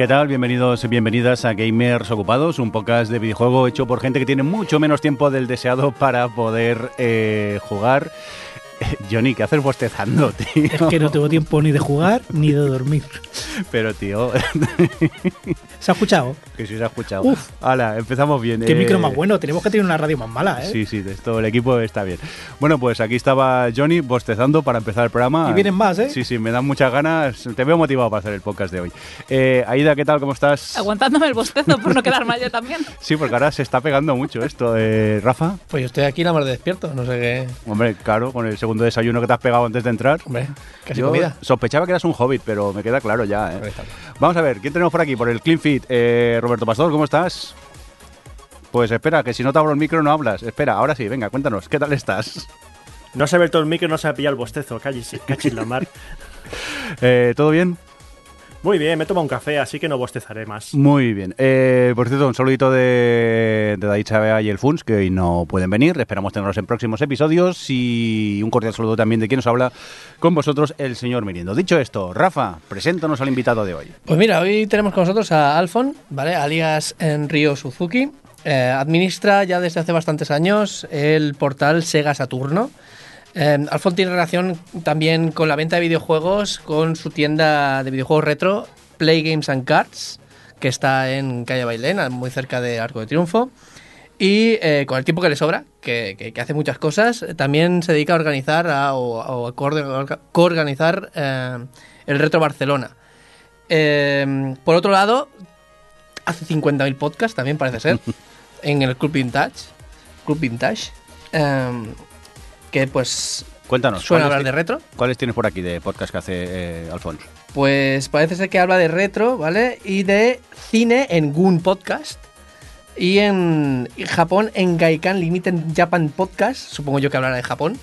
¿Qué tal? Bienvenidos y bienvenidas a Gamers Ocupados, un podcast de videojuego hecho por gente que tiene mucho menos tiempo del deseado para poder eh, jugar. Johnny, ¿qué haces bostezando, tío? Es que no tengo tiempo ni de jugar ni de dormir. Pero, tío. ¿Se ha escuchado? Que sí se ha escuchado. Uf. Hala, empezamos bien. Qué Eh, micro más bueno. Tenemos que tener una radio más mala, ¿eh? Sí, sí, de esto el equipo está bien. Bueno, pues aquí estaba Johnny bostezando para empezar el programa. Y vienen más, ¿eh? Sí, sí, me dan muchas ganas. Te veo motivado para hacer el podcast de hoy. Eh, Aida, ¿qué tal? ¿Cómo estás? Aguantándome el bostezo por no quedar mal yo también. Sí, porque ahora se está pegando mucho esto. Eh, Rafa, Pues yo estoy aquí la mar de despierto, no sé qué. hombre, claro, con el segundo desayuno que te has pegado antes de entrar. Hombre, casi Yo comida. sospechaba que eras un hobbit, pero me queda claro ya. ¿Eh? está. Vamos a ver, ¿quién tenemos por aquí? Por el Clean Fit. Eh, Roberto Pastor, ¿cómo estás? Pues espera, que si no te abro el micro no hablas. Espera, ahora sí, venga, cuéntanos, ¿qué tal estás? No se ha abierto el micro no se ha pillado el bostezo. Cachis, cachis la mar. Eh, ¿Todo bien? Muy bien, me he tomado un café, así que no bostezaré más. Muy bien. Eh, por cierto, un saludito de, de David Chavea y el Funs, que hoy no pueden venir. Esperamos tenerlos en próximos episodios. Y un cordial saludo también de quien nos habla con vosotros, el señor Mirindo. Dicho esto, Rafa, preséntanos al invitado de hoy. Pues mira, hoy tenemos con nosotros a Alfon, ¿vale? Alias Enrio Suzuki. Eh, administra ya desde hace bastantes años el portal Sega Saturno. Eh, Alfon tiene relación también con la venta de videojuegos, con su tienda de videojuegos retro, Play Games and Cards, que está en Calle Bailén, muy cerca de Arco de Triunfo. Y eh, con el tiempo que le sobra, que, que- que hace muchas cosas, también se dedica a organizar a- o, o a coorganizar eh, el Retro Barcelona. Eh, por otro lado, hace 50.000 podcasts también parece ser, en el Club Vintage. Club Vintage. Que pues Cuéntanos, suena ¿cuáles, hablar de retro. ¿cuáles tienes por aquí de podcast que hace eh, Alfonso? Pues parece ser que habla de retro, ¿vale? Y de cine en Goon Podcast. Y en Japón en Gaikan Limited Japan Podcast. Supongo yo que hablará de Japón.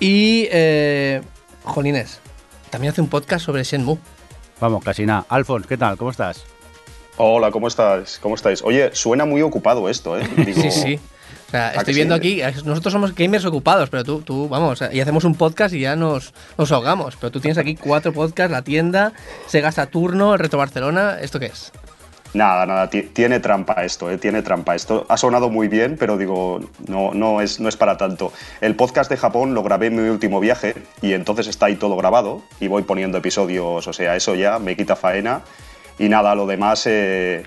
Y, eh, jolines, también hace un podcast sobre Shenmue. Vamos, casi nada. Alfons, ¿qué tal? ¿Cómo estás? Hola, ¿cómo estás? ¿Cómo estáis? Oye, suena muy ocupado esto, ¿eh? Digo, Sí, sí. O sea, ¿A estoy viendo sí? aquí, nosotros somos gamers ocupados, pero tú, tú, vamos, y hacemos un podcast y ya nos, nos ahogamos. Pero tú tienes aquí cuatro podcasts, la tienda, Sega Saturno, el Reto Barcelona, ¿esto qué es? Nada, nada, ti- tiene trampa esto, ¿eh? Tiene trampa. Esto ha sonado muy bien, pero digo, no, no, es, no es para tanto. El podcast de Japón lo grabé en mi último viaje y entonces está ahí todo grabado y voy poniendo episodios, o sea, eso ya me quita faena. Y nada, lo demás, eh,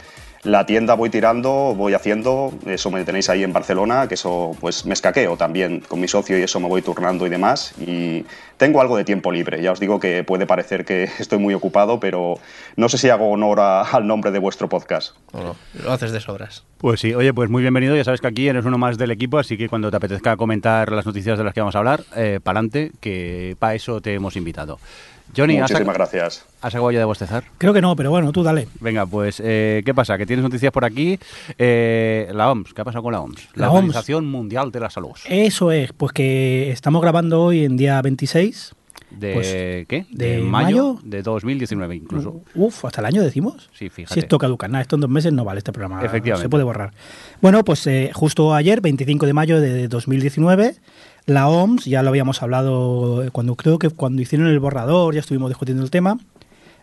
la tienda voy tirando, voy haciendo, eso me tenéis ahí en Barcelona, que eso pues me escaqueo también con mi socio y eso me voy turnando y demás. Y tengo algo de tiempo libre, ya os digo que puede parecer que estoy muy ocupado, pero no sé si hago honor a- al nombre de vuestro podcast. ¿O no? Lo haces de sobras. Pues sí, oye, pues muy bienvenido. Ya sabes que aquí eres uno más del equipo, así que cuando te apetezca comentar las noticias de las que vamos a hablar, eh, pa'lante, que para eso te hemos invitado. Johnny, ¿has, Muchísimas ac- gracias. ¿has acabado ya de bostezar? Creo que no, pero bueno, tú dale. Venga, pues, eh, ¿qué pasa? Que tienes noticias por aquí. Eh, la OMS, ¿qué ha pasado con la OMS? La, La OMS. Organización Mundial de la Salud. Eso es, pues que estamos grabando hoy en día 26. ¿De pues, qué? ¿de mayo, mayo? de 2019 incluso. Uf, hasta el año decimos. Sí, fíjate. Si esto caduca, nada, esto en dos meses no vale este programa. Efectivamente. Se puede borrar. Bueno, pues eh, justo ayer, 25 de mayo de 2019, la OMS, ya lo habíamos hablado eh, cuando creo que cuando hicieron el borrador, ya estuvimos discutiendo el tema,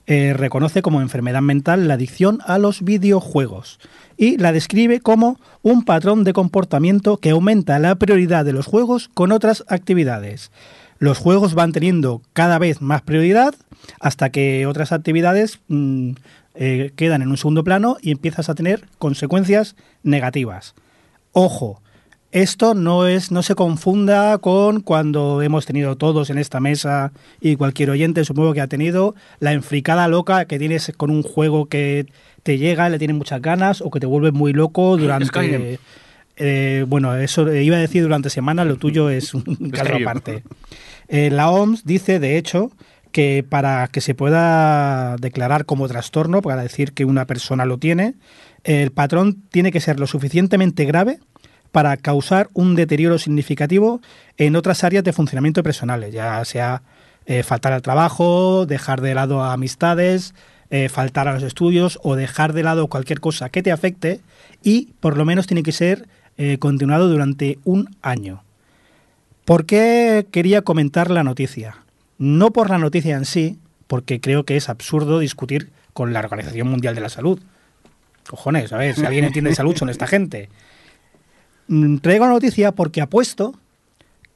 eh, reconoce como enfermedad mental la adicción a los videojuegos y la describe como un patrón de comportamiento que aumenta la prioridad de los juegos con otras actividades. Los juegos van teniendo cada vez más prioridad hasta que otras actividades mm, eh, quedan en un segundo plano y empiezas a tener consecuencias negativas. Ojo, esto no es no se confunda con cuando hemos tenido todos en esta mesa y cualquier oyente supongo que ha tenido la enfricada loca que tienes con un juego que te llega, le tienes muchas ganas o que te vuelve muy loco durante eh, bueno, eso iba a decir durante semana, lo tuyo es un caso aparte. Eh, la OMS dice, de hecho, que para que se pueda declarar como trastorno, para decir que una persona lo tiene, el patrón tiene que ser lo suficientemente grave para causar un deterioro significativo en otras áreas de funcionamiento personales, ya sea eh, faltar al trabajo, dejar de lado a amistades, eh, faltar a los estudios o dejar de lado cualquier cosa que te afecte y por lo menos tiene que ser eh, continuado durante un año. ¿Por qué quería comentar la noticia? No por la noticia en sí, porque creo que es absurdo discutir con la Organización Mundial de la Salud. Cojones, a ver, si alguien entiende de salud son esta gente. Mm, Traigo la noticia porque apuesto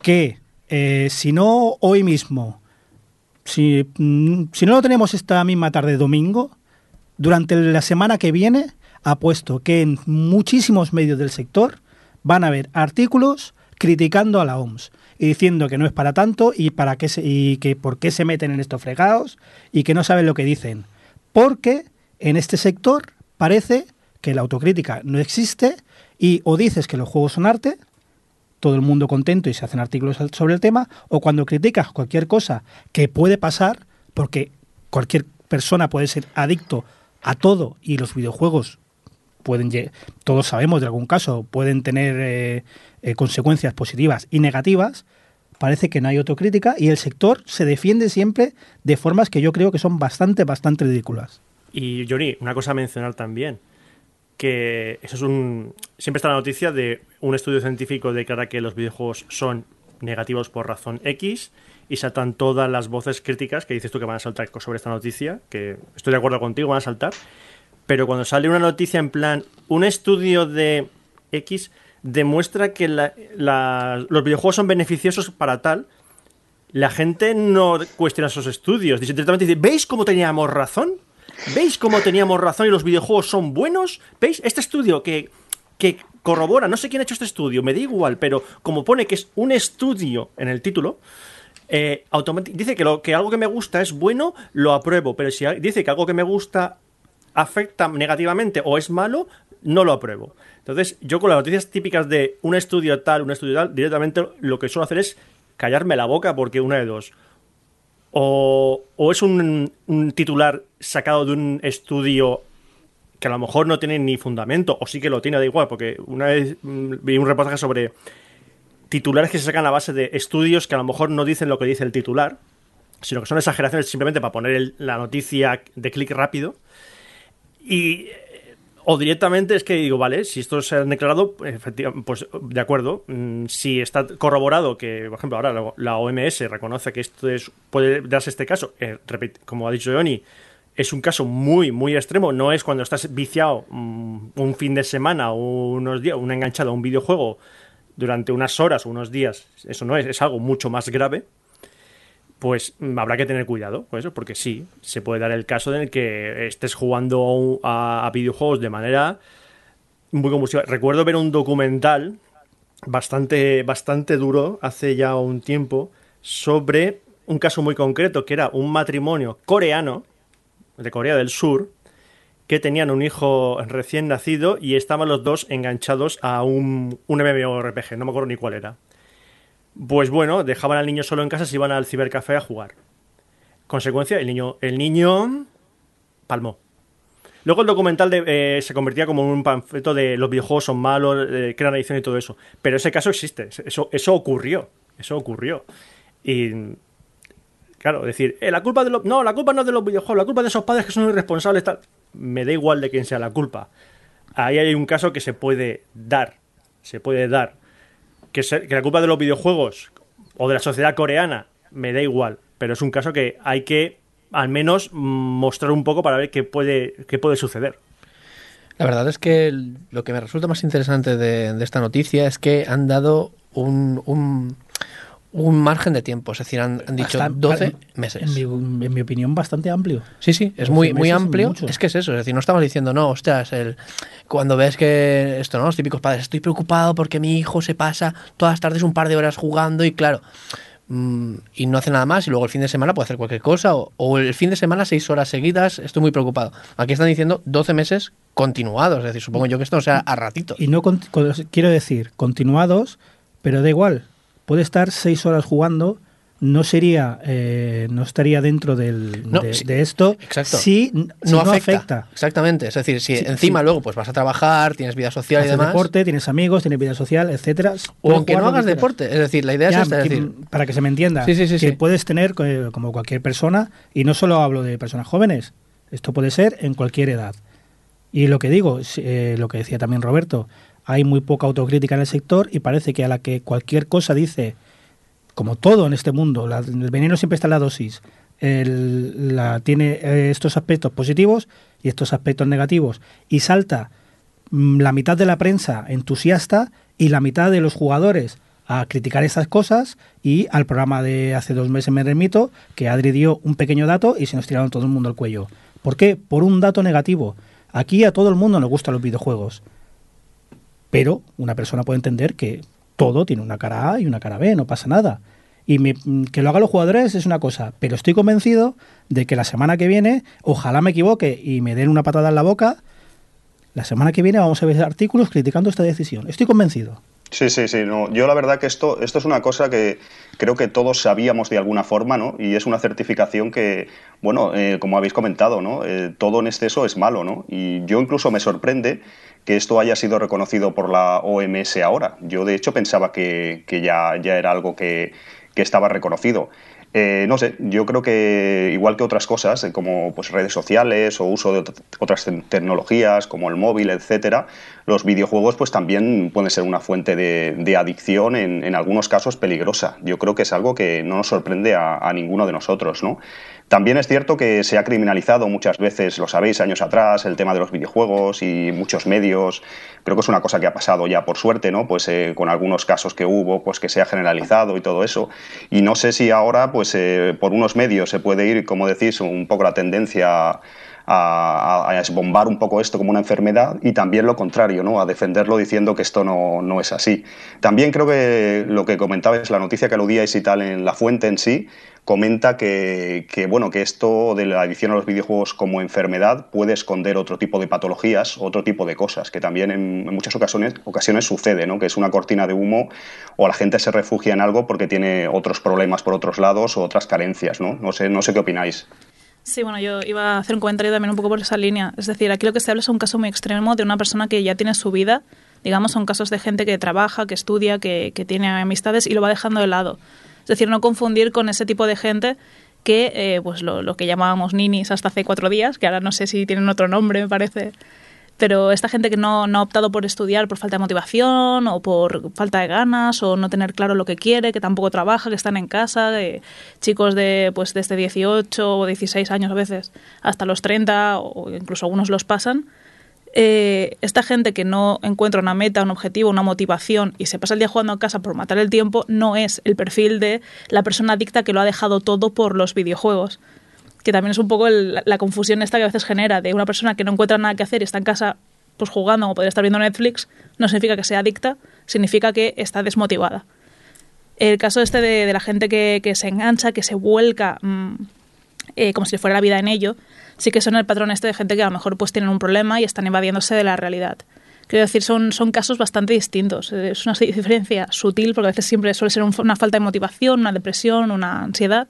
que eh, si no hoy mismo, si, mm, si no lo tenemos esta misma tarde domingo, durante la semana que viene, apuesto que en muchísimos medios del sector van a haber artículos criticando a la OMS y diciendo que no es para tanto y para qué se, y que por qué se meten en estos fregados y que no saben lo que dicen. Porque en este sector parece que la autocrítica no existe y o dices que los juegos son arte, todo el mundo contento y se hacen artículos sobre el tema, o cuando criticas cualquier cosa que puede pasar, porque cualquier persona puede ser adicto a todo y los videojuegos pueden, todos sabemos de algún caso, pueden tener eh, eh, consecuencias positivas y negativas, parece que no hay autocrítica y el sector se defiende siempre de formas que yo creo que son bastante, bastante ridículas. Y Johnny, una cosa a mencionar también, que eso es un... Siempre está la noticia de un estudio científico declara que los videojuegos son negativos por razón X y saltan todas las voces críticas que dices tú que van a saltar sobre esta noticia, que estoy de acuerdo contigo, van a saltar, pero cuando sale una noticia en plan, un estudio de X demuestra que los videojuegos son beneficiosos para tal, la gente no cuestiona esos estudios. Directamente dice, ¿veis cómo teníamos razón? ¿Veis cómo teníamos razón y los videojuegos son buenos? ¿Veis? Este estudio que, que corrobora, no sé quién ha hecho este estudio, me da igual, pero como pone que es un estudio en el título, eh, dice que, lo, que algo que me gusta es bueno, lo apruebo, pero si dice que algo que me gusta afecta negativamente o es malo, no lo apruebo. Entonces, yo con las noticias típicas de un estudio tal, un estudio tal, directamente lo que suelo hacer es callarme la boca porque una de dos. O, o es un, titular sacado de un estudio que a lo mejor no tiene ni fundamento, o sí que lo tiene, da igual, porque una vez mm, vi un reportaje sobre titulares que se sacan a base de estudios que a lo mejor no dicen lo que dice el titular, sino que son exageraciones simplemente para poner el- la noticia de clic rápido. Y o directamente es que digo, vale, si esto se han declarado, efectivamente, pues de acuerdo. Mm, Si está corroborado que, por ejemplo, ahora la, OMS reconoce que esto es, puede darse este caso, eh, como ha dicho Johnny, es un caso muy, muy extremo. No es cuando estás viciado mm, un fin de semana o unos días, un enganchado a un videojuego durante unas horas o unos días. Eso no es, es algo mucho más grave pues mm, habrá que tener cuidado con eso, porque sí, se puede dar el caso en el que estés jugando a, videojuegos de manera muy compulsiva. Recuerdo ver un documental bastante, bastante duro hace ya un tiempo sobre un caso muy concreto, que era un matrimonio coreano, de Corea del Sur, que tenían un hijo recién nacido y estaban los dos enganchados a un, un MMORPG, no me acuerdo ni cuál era. Pues bueno, dejaban al niño solo en casa se iban al cibercafé a jugar. Consecuencia, el niño, el niño palmó. Luego el documental de- eh, se convertía como en un panfleto de los videojuegos son malos, eh, crean adicción y todo eso. Pero ese caso existe, eso, eso ocurrió, eso ocurrió. Y claro, decir, eh, la culpa de los... No, la culpa no es de los videojuegos, la culpa de esos padres que son irresponsables, tal. Me da igual de quién sea la culpa. Ahí hay un caso que se puede dar, se puede dar. Que, que la culpa de los videojuegos o de la sociedad coreana, me da igual. Pero es un caso que hay que al menos mostrar un poco para ver qué puede, qué puede suceder. La verdad es que lo que me resulta más interesante de, esta noticia es que han dado un, un margen de tiempo, es decir, han, han dicho Bastante- 12 en meses. mi, en mi opinión, bastante amplio. Sí, sí, es 12 muy, muy amplio. Es que es eso, es decir, no estamos diciendo, no, ostras, el, cuando ves que esto, ¿no? Los típicos padres, estoy preocupado porque mi hijo se pasa todas las tardes un par de horas jugando y claro, mm, y no hace nada más y luego el fin de semana puede hacer cualquier cosa o, o el fin de semana seis horas seguidas, estoy muy preocupado. Aquí están diciendo 12 meses continuados, es decir, supongo yo que esto no sea a ratitos. Y no quiero decir, continuados, pero da igual. Puede estar seis horas jugando, no sería, eh, no estaría dentro del, No, de, sí, de esto exacto. si, no, afecta. Exactamente, es decir, si Sí, encima sí. luego pues vas a trabajar, tienes vida social y demás, deporte, tienes amigos, tienes vida social, etcétera. o aunque no hagas deporte, es decir, la idea Ya, es esta, que- decir, para que se me entienda, Sí, sí, sí, que puedes tener, eh, como cualquier persona, y no solo hablo de personas jóvenes, esto puede ser en cualquier edad. Y lo que digo, eh, lo que decía también Roberto, hay muy poca autocrítica en el sector y parece que a la que cualquier cosa dice, como todo en este mundo, la- el veneno siempre está en la dosis, la, tiene eh, estos aspectos positivos y estos aspectos negativos y salta mm, la mitad de la prensa entusiasta y la mitad de los jugadores a criticar estas cosas y al programa de hace dos meses me remito que Adri dio un pequeño dato y se nos tiraron todo el mundo al cuello. ¿Por qué? Por un dato negativo. Aquí a todo el mundo nos gustan los videojuegos. Pero una persona puede entender que todo tiene una cara A y una cara B, no pasa nada. Y me- que lo hagan los jugadores es una cosa, pero estoy convencido de que la semana que viene, ojalá me equivoque y me den una patada en la boca, la semana que viene vamos a ver artículos criticando esta decisión. Estoy convencido. Sí, sí, sí. No. Yo la verdad que esto, esto es una cosa que creo que todos sabíamos de alguna forma, ¿no? Y es una certificación que, bueno, eh, como habéis comentado, ¿no? Eh, todo en exceso es malo, ¿no? Y yo incluso me sorprende que esto haya sido reconocido por la OMS ahora. Yo de hecho pensaba que, que ya, ya era algo que, que estaba reconocido. Eh, no sé, yo creo que igual que otras cosas, eh, como pues, redes sociales o uso de ot- otras te- tecnologías como el móvil, etcétera, los videojuegos pues también pueden ser una fuente de, adicción, en, en algunos casos peligrosa. Yo creo que es algo que no nos sorprende a, a ninguno de nosotros, ¿no? También es cierto que se ha criminalizado muchas veces, lo sabéis, años atrás, el tema de los videojuegos y muchos medios. Creo que es una cosa que ha pasado ya por suerte, ¿no? Pues eh, con algunos casos que hubo, pues que se ha generalizado y todo eso. Y no sé si ahora, pues eh, por unos medios se puede ir, como decís, un poco la tendencia a, a, esbombar un poco esto como una enfermedad y también lo contrario, ¿no? a defenderlo diciendo que esto no, no es así. También creo que lo que comentabais, la noticia que aludíais y tal en la fuente en sí, comenta que, bueno, que esto de la adicción a los videojuegos como enfermedad puede esconder otro tipo de patologías, otro tipo de cosas, que también en, en muchas ocasiones, ocasiones sucede, ¿no? que es una cortina de humo o la gente se refugia en algo porque tiene otros problemas por otros lados o otras carencias. No, no, sé, no sé qué opináis. Sí, bueno, yo iba a hacer un comentario también un poco por esa línea. Es decir, aquí lo que se habla es un caso muy extremo de una persona que ya tiene su vida. Digamos, son casos de gente que trabaja, que estudia, que, que tiene amistades y lo va dejando de lado. Es decir, no confundir con ese tipo de gente que, eh, pues lo, que llamábamos ninis hasta hace cuatro días, que ahora no sé si tienen otro nombre, me parece. Pero esta gente que no, ha optado por estudiar por falta de motivación o por falta de ganas o no tener claro lo que quiere, que tampoco trabaja, que están en casa, chicos de pues desde 18 o 16 años a veces hasta los 30 o incluso algunos los pasan, eh, esta gente que no encuentra una meta, un objetivo, una motivación y se pasa el día jugando en casa por matar el tiempo, no es el perfil de la persona adicta que lo ha dejado todo por los videojuegos. Que también es un poco la confusión esta que a veces genera de una persona que no encuentra nada que hacer y está en casa pues jugando o podría estar viendo Netflix, no significa que sea adicta, significa que está desmotivada. El caso este de, la gente que, se engancha, que se vuelca mmm, eh, como si fuera la vida en ello, sí que son el patrón este de gente que a lo mejor pues tienen un problema y están evadiéndose de la realidad. Quiero decir, son, son casos bastante distintos. Es una diferencia sutil porque a veces siempre suele ser un, una falta de motivación, una depresión, una ansiedad,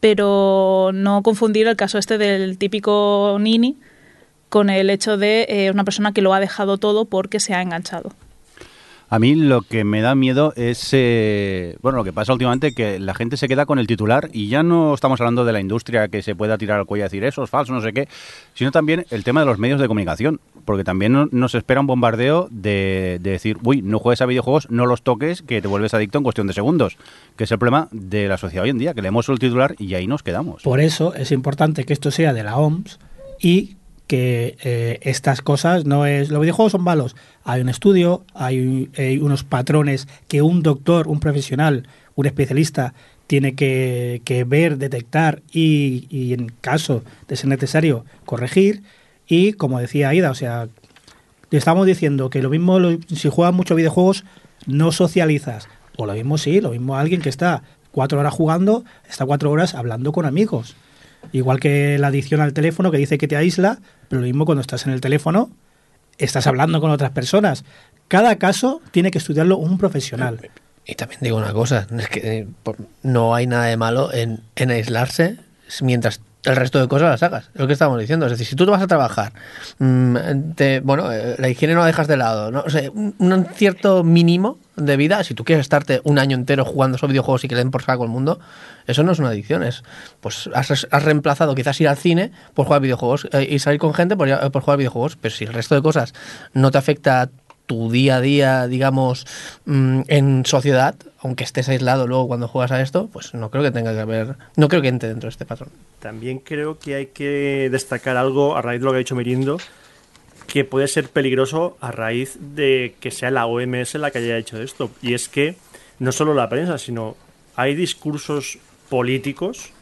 pero no confundir el caso este del típico nini con el hecho de eh, una persona que lo ha dejado todo porque se ha enganchado. A mí lo que me da miedo es, eh, bueno, lo que pasa últimamente, que la gente se queda con el titular y ya no estamos hablando de la industria que se pueda tirar al cuello y decir eso es falso, no sé qué, sino también el tema de los medios de comunicación, porque también nos espera un bombardeo de, de decir, uy, no juegues a videojuegos, no los toques, que te vuelves adicto en cuestión de segundos, que es el problema de la sociedad hoy en día, que leemos el titular y ahí nos quedamos. Por eso es importante que esto sea de la OMS y que eh, estas cosas no es los videojuegos son malos. Hay un estudio hay, unos patrones que un doctor un profesional un especialista tiene que, ver detectar y, y, en caso de ser necesario corregir. Y como decía Aida o sea estamos diciendo que lo mismo lo, si juegas muchos videojuegos no socializas. O lo mismo sí lo mismo alguien que está cuatro horas jugando está cuatro horas hablando con amigos Igual que la adicción al teléfono que dice que te aísla, pero lo mismo cuando estás en el teléfono, estás hablando con otras personas. Cada caso tiene que estudiarlo un profesional. Y también digo una cosa, es que no hay nada de malo en, en aislarse mientras el resto de cosas las hagas. Es lo que estamos diciendo. Es decir, si tú te vas a trabajar, te, bueno, eh, la higiene no la dejas de lado. ¿no? O sea, un, cierto mínimo de vida, si tú quieres estarte un año entero jugando esos videojuegos y que le den por saco el mundo, eso no es una adicción. Es, pues has, has reemplazado quizás ir al cine por jugar videojuegos eh, y salir con gente por, por jugar videojuegos. Pero si el resto de cosas no te afecta tu día a día, digamos, mmm, en sociedad, aunque estés aislado luego cuando juegas a esto, pues no creo que tenga que haber, no creo que entre dentro de este patrón. También creo que hay que destacar algo a raíz de lo que ha dicho Mirindo, que puede ser peligroso a raíz de que sea la OMS la que haya hecho esto. Y es que no solo la prensa, sino hay discursos políticos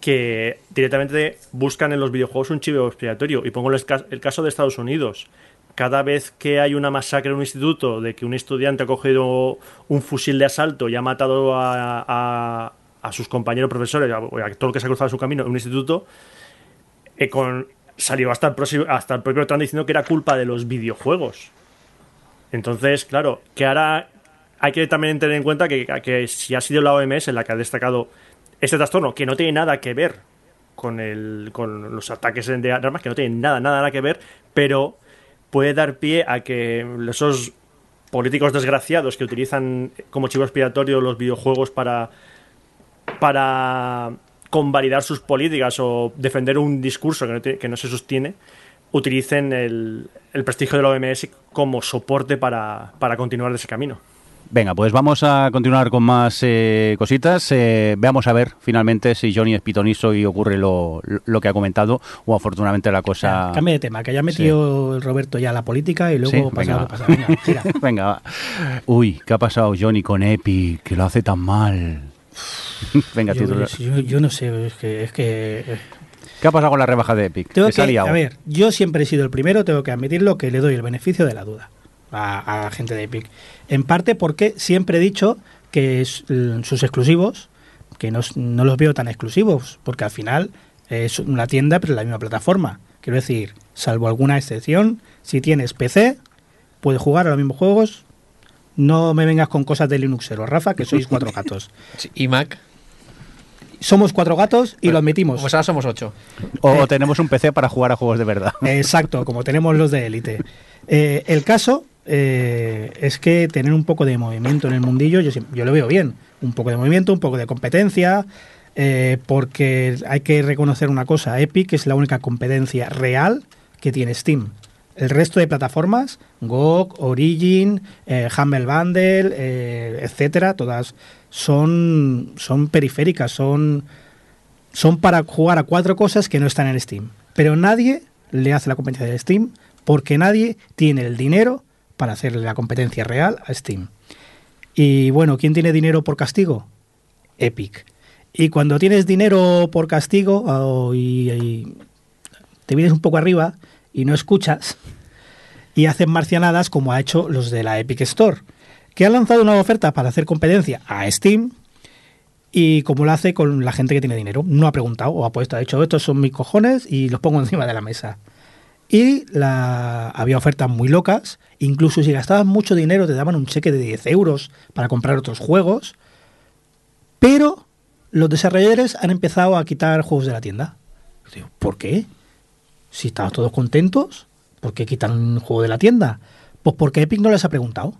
que directamente buscan en los videojuegos un chivo expiatorio. Y pongo el, caso de Estados Unidos. Cada vez que hay una masacre en un instituto de que un estudiante ha cogido un fusil de asalto y ha matado a, a, sus compañeros profesores, a, a, todo lo que se ha cruzado su camino en un instituto, eh, con, salió hasta el, hasta el propio Trump diciendo que era culpa de los videojuegos. Entonces, claro, que ahora hay que también tener en cuenta que, que si ha sido la OMS la que ha destacado este trastorno, que no tiene nada que ver con, el, con los ataques de armas, que no tiene nada, nada, nada que ver, pero puede dar pie a que esos políticos desgraciados que utilizan como chivo expiatorio los videojuegos para, para convalidar sus políticas o defender un discurso que no, se sostiene, utilicen el, prestigio de la OMS como soporte para, para continuar de ese camino. Venga, pues vamos a continuar con más eh, cositas. Eh, veamos a ver finalmente si Johnny es pitonizo y ocurre lo, lo, que ha comentado o afortunadamente la cosa... cambia de tema, que haya metido Roberto ya la política y luego venga, Venga, Uy, ¿qué ha pasado Johnny con Epic? Que lo hace tan mal. venga, yo, Yo, no sé, es que... Es que ¿Qué ha pasado con la rebaja de Epic? a ver, yo siempre he sido el primero, tengo que admitirlo, que le doy el beneficio de la duda a, la gente de Epic. En parte porque siempre he dicho que sus exclusivos, que no, los veo tan exclusivos, porque al final es una tienda pero es la misma plataforma. Quiero decir, salvo alguna excepción, si tienes PC, puedes jugar a los mismos juegos. No me vengas con cosas de Linuxero, Rafa, que sois cuatro gatos. ¿Y Mac? Somos cuatro gatos y lo admitimos. Pues ahora somos ocho. O tenemos un PC para jugar a juegos de verdad. Exacto, como tenemos los de élite. Eh, el caso eh, es que tener un poco de movimiento en el mundillo, yo, yo lo veo bien. Un poco de movimiento, un poco de competencia, eh, porque hay que reconocer una cosa, Epic es la única competencia real que tiene Steam. El resto de plataformas, GOG, Origin, eh, Humble Bundle, etcétera, todas son, son periféricas, son, son para jugar a cuatro cosas que no están en Steam. Pero nadie le hace la competencia de Steam porque nadie tiene el dinero para hacerle la competencia real a Steam. Y bueno, ¿quién tiene dinero por castigo? Epic. Y cuando tienes dinero por castigo oh, y, te vienes un poco arriba y no escuchas y hacen marcianadas como ha hecho los de la Epic Store, que han lanzado una oferta para hacer competencia a Steam y como lo hace con la gente que tiene dinero. No ha preguntado o ha puesto, ha dicho, estos son mis cojones y los pongo encima de la mesa. Y la, había ofertas muy locas. Incluso si gastabas mucho dinero te daban un cheque de 10 euros para comprar otros juegos. Pero los desarrolladores han empezado a quitar juegos de la tienda. ¿Por qué? Si estaban todos contentos, ¿por qué quitan un juego de la tienda? Pues porque Epic no les ha preguntado.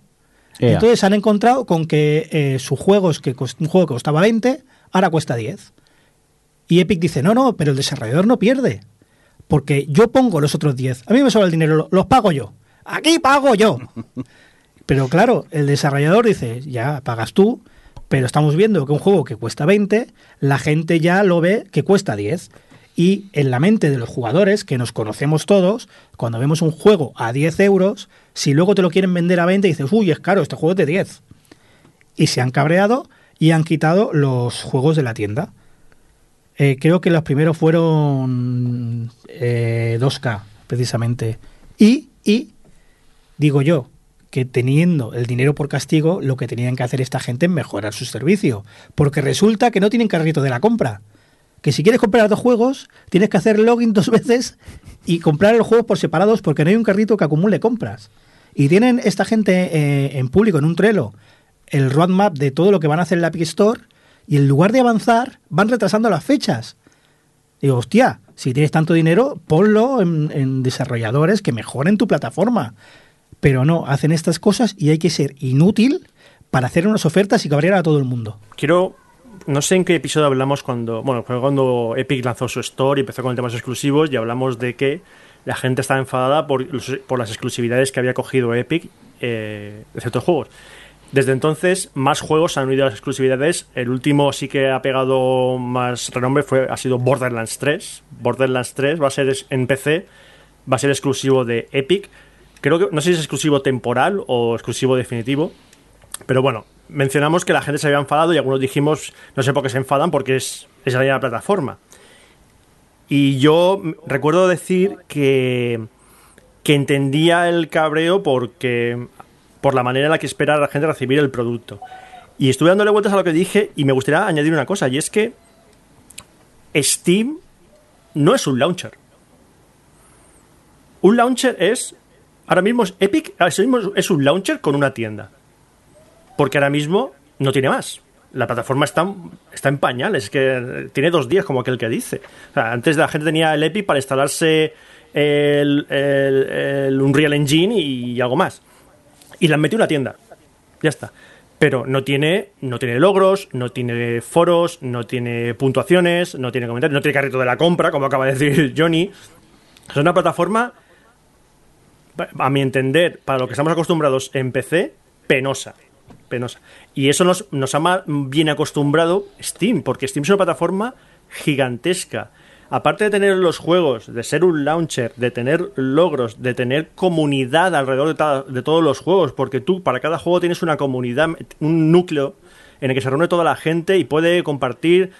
Entonces han encontrado con que eh, sus juegos, que un juego que costaba 20, ahora cuesta 10. Y Epic dice, no, no, pero el desarrollador no pierde. Porque yo pongo los otros 10. A mí me sobra el dinero, los pago yo. Aquí pago yo. Pero claro, el desarrollador dice, ya pagas tú, pero estamos viendo que un juego que cuesta 20, la gente ya lo ve que cuesta 10. Y en la mente de los jugadores, que nos conocemos todos, cuando vemos un juego a 10 euros, si luego te lo quieren vender a 20, dices, uy, es caro, este juego es de 10. Y se han cabreado y han quitado los juegos de la tienda. Eh, creo que los primeros fueron 2K, eh, precisamente. Y, y, digo yo, que teniendo el dinero por castigo, lo que tenían que hacer esta gente es mejorar su servicio. Porque resulta que no tienen carrito de la compra. Que si quieres comprar dos juegos, tienes que hacer login dos veces y comprar los juegos por separados porque no hay un carrito que acumule compras. Y tienen esta gente eh, en público, en un trelo, el roadmap de todo lo que van a hacer en la App Store y en lugar de avanzar, van retrasando las fechas. Digo, hostia, si tienes tanto dinero, ponlo en, desarrolladores que mejoren tu plataforma. Pero no, hacen estas cosas y hay que ser inútil para hacer unas ofertas y cabrear a todo el mundo. Quiero no sé en qué episodio hablamos cuando, bueno, fue cuando Epic lanzó su store y empezó con temas exclusivos y hablamos de que la gente estaba enfadada por, por las exclusividades que había cogido Epic eh, de ciertos juegos. Desde entonces, más juegos han unido a las exclusividades. El último sí que ha pegado más renombre fue, ha sido Borderlands 3. Borderlands 3 va a ser en PC, va a ser exclusivo de Epic. Creo que no sé si es exclusivo temporal o exclusivo definitivo. Pero bueno, mencionamos que la gente se había enfadado y algunos dijimos, no sé por qué se enfadan, porque es, es la misma plataforma. Y yo recuerdo decir que, que entendía el cabreo porque por la manera en la que espera la gente recibir el producto. Y estuve dándole vueltas a lo que dije y me gustaría añadir una cosa, y es que Steam no es un launcher. Un launcher es, ahora mismo es Epic, ahora mismo es un launcher con una tienda. Porque ahora mismo no tiene más. La plataforma está, está en pañales, es que tiene dos días como aquel que dice. O sea, antes la gente tenía el Epic para instalarse el, el- el Unreal Engine y algo más. Y la han metido en una tienda. Ya está. Pero no tiene, no tiene logros, no tiene foros, no tiene puntuaciones, no tiene comentarios, no tiene carrito de la compra, como acaba de decir Johnny. Es una plataforma, a mi entender, para lo que estamos acostumbrados en PC, penosa. Penosa. Y eso nos, nos ha bien acostumbrado Steam, porque Steam es una plataforma gigantesca. Aparte de tener los juegos, de ser un launcher, de tener logros, de tener comunidad alrededor de, todos los juegos, porque tú para cada juego tienes una comunidad, un núcleo en el que se reúne toda la gente y puede compartir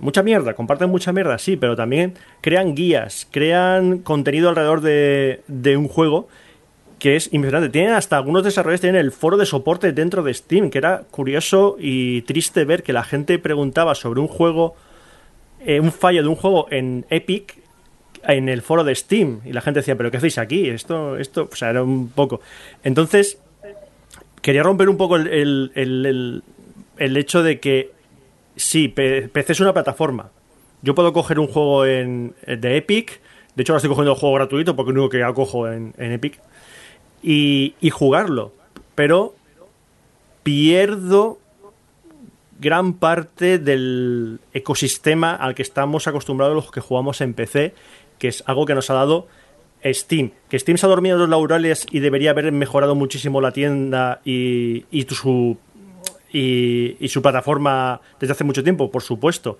mucha mierda, comparten mucha mierda, sí, pero también crean guías, crean contenido alrededor de, de un juego que es impresionante. Tienen hasta algunos desarrolladores tienen el foro de soporte dentro de Steam, que era curioso y triste ver que la gente preguntaba sobre un juego, eh, un fallo de un juego en Epic en el foro de Steam y la gente decía, pero ¿qué hacéis aquí? Esto, esto, o sea, era un poco. Entonces, quería romper un poco el, el- el- el- hecho de que sí, PC es una plataforma. Yo puedo coger un juego en, de Epic, de hecho ahora estoy cogiendo el juego gratuito porque es lo único que acojo en, en Epic, y jugarlo. Pero pierdo gran parte del ecosistema al que estamos acostumbrados los que jugamos en PC, que es algo que nos ha dado Steam. Que Steam se ha dormido en los laureles y debería haber mejorado muchísimo la tienda y, y su, y, su plataforma desde hace mucho tiempo, por supuesto.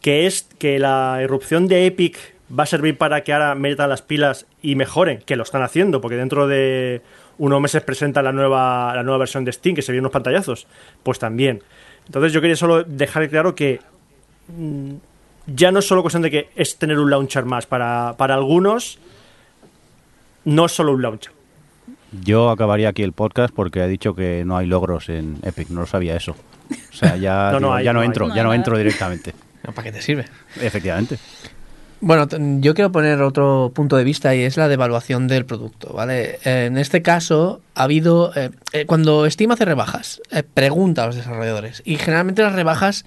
Que es que la irrupción de Epic va a servir para que ahora metan las pilas y mejoren, que lo están haciendo, porque dentro de unos meses presenta la nueva, la nueva versión de Steam, que se vio en unos pantallazos, pues también. Entonces yo quería solo dejar claro que mm, ya no es solo cuestión de que es tener un launcher más. Para, para algunos, no es solo un launcher. Yo acabaría aquí el podcast porque ha dicho que no hay logros en Epic, no lo sabía eso. O sea, ya No, no digo, hay, ya no, entro, ya no entro directamente. ¿Para qué te sirve? Efectivamente. Bueno, yo quiero poner otro punto de vista y es la devaluación del producto, ¿vale? En este caso ha habido, eh, eh, cuando Steam hace rebajas, eh, pregunta a los desarrolladores y generalmente las rebajas,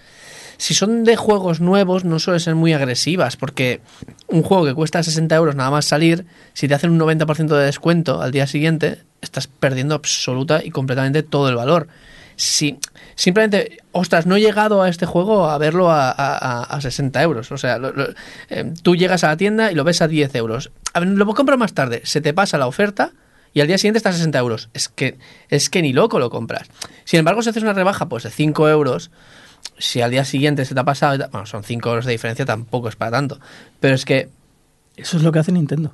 si son de juegos nuevos, no suelen ser muy agresivas porque un juego que cuesta 60 euros nada más salir, si te hacen un 90% de descuento al día siguiente, estás perdiendo absoluta y completamente todo el valor. Si simplemente, ostras, no he llegado a este juego a verlo a, a- a 60 euros. O sea, eh, tú llegas a la tienda y lo ves a 10 euros. A ver, lo compras más tarde, se te pasa la oferta y al día siguiente está a 60 euros. Es que, es que ni loco lo compras. Sin embargo, si haces una rebaja pues de 5 euros, si al día siguiente se te ha pasado, bueno, son 5 euros de diferencia, tampoco es para tanto. Pero es que Eso es lo que hace Nintendo.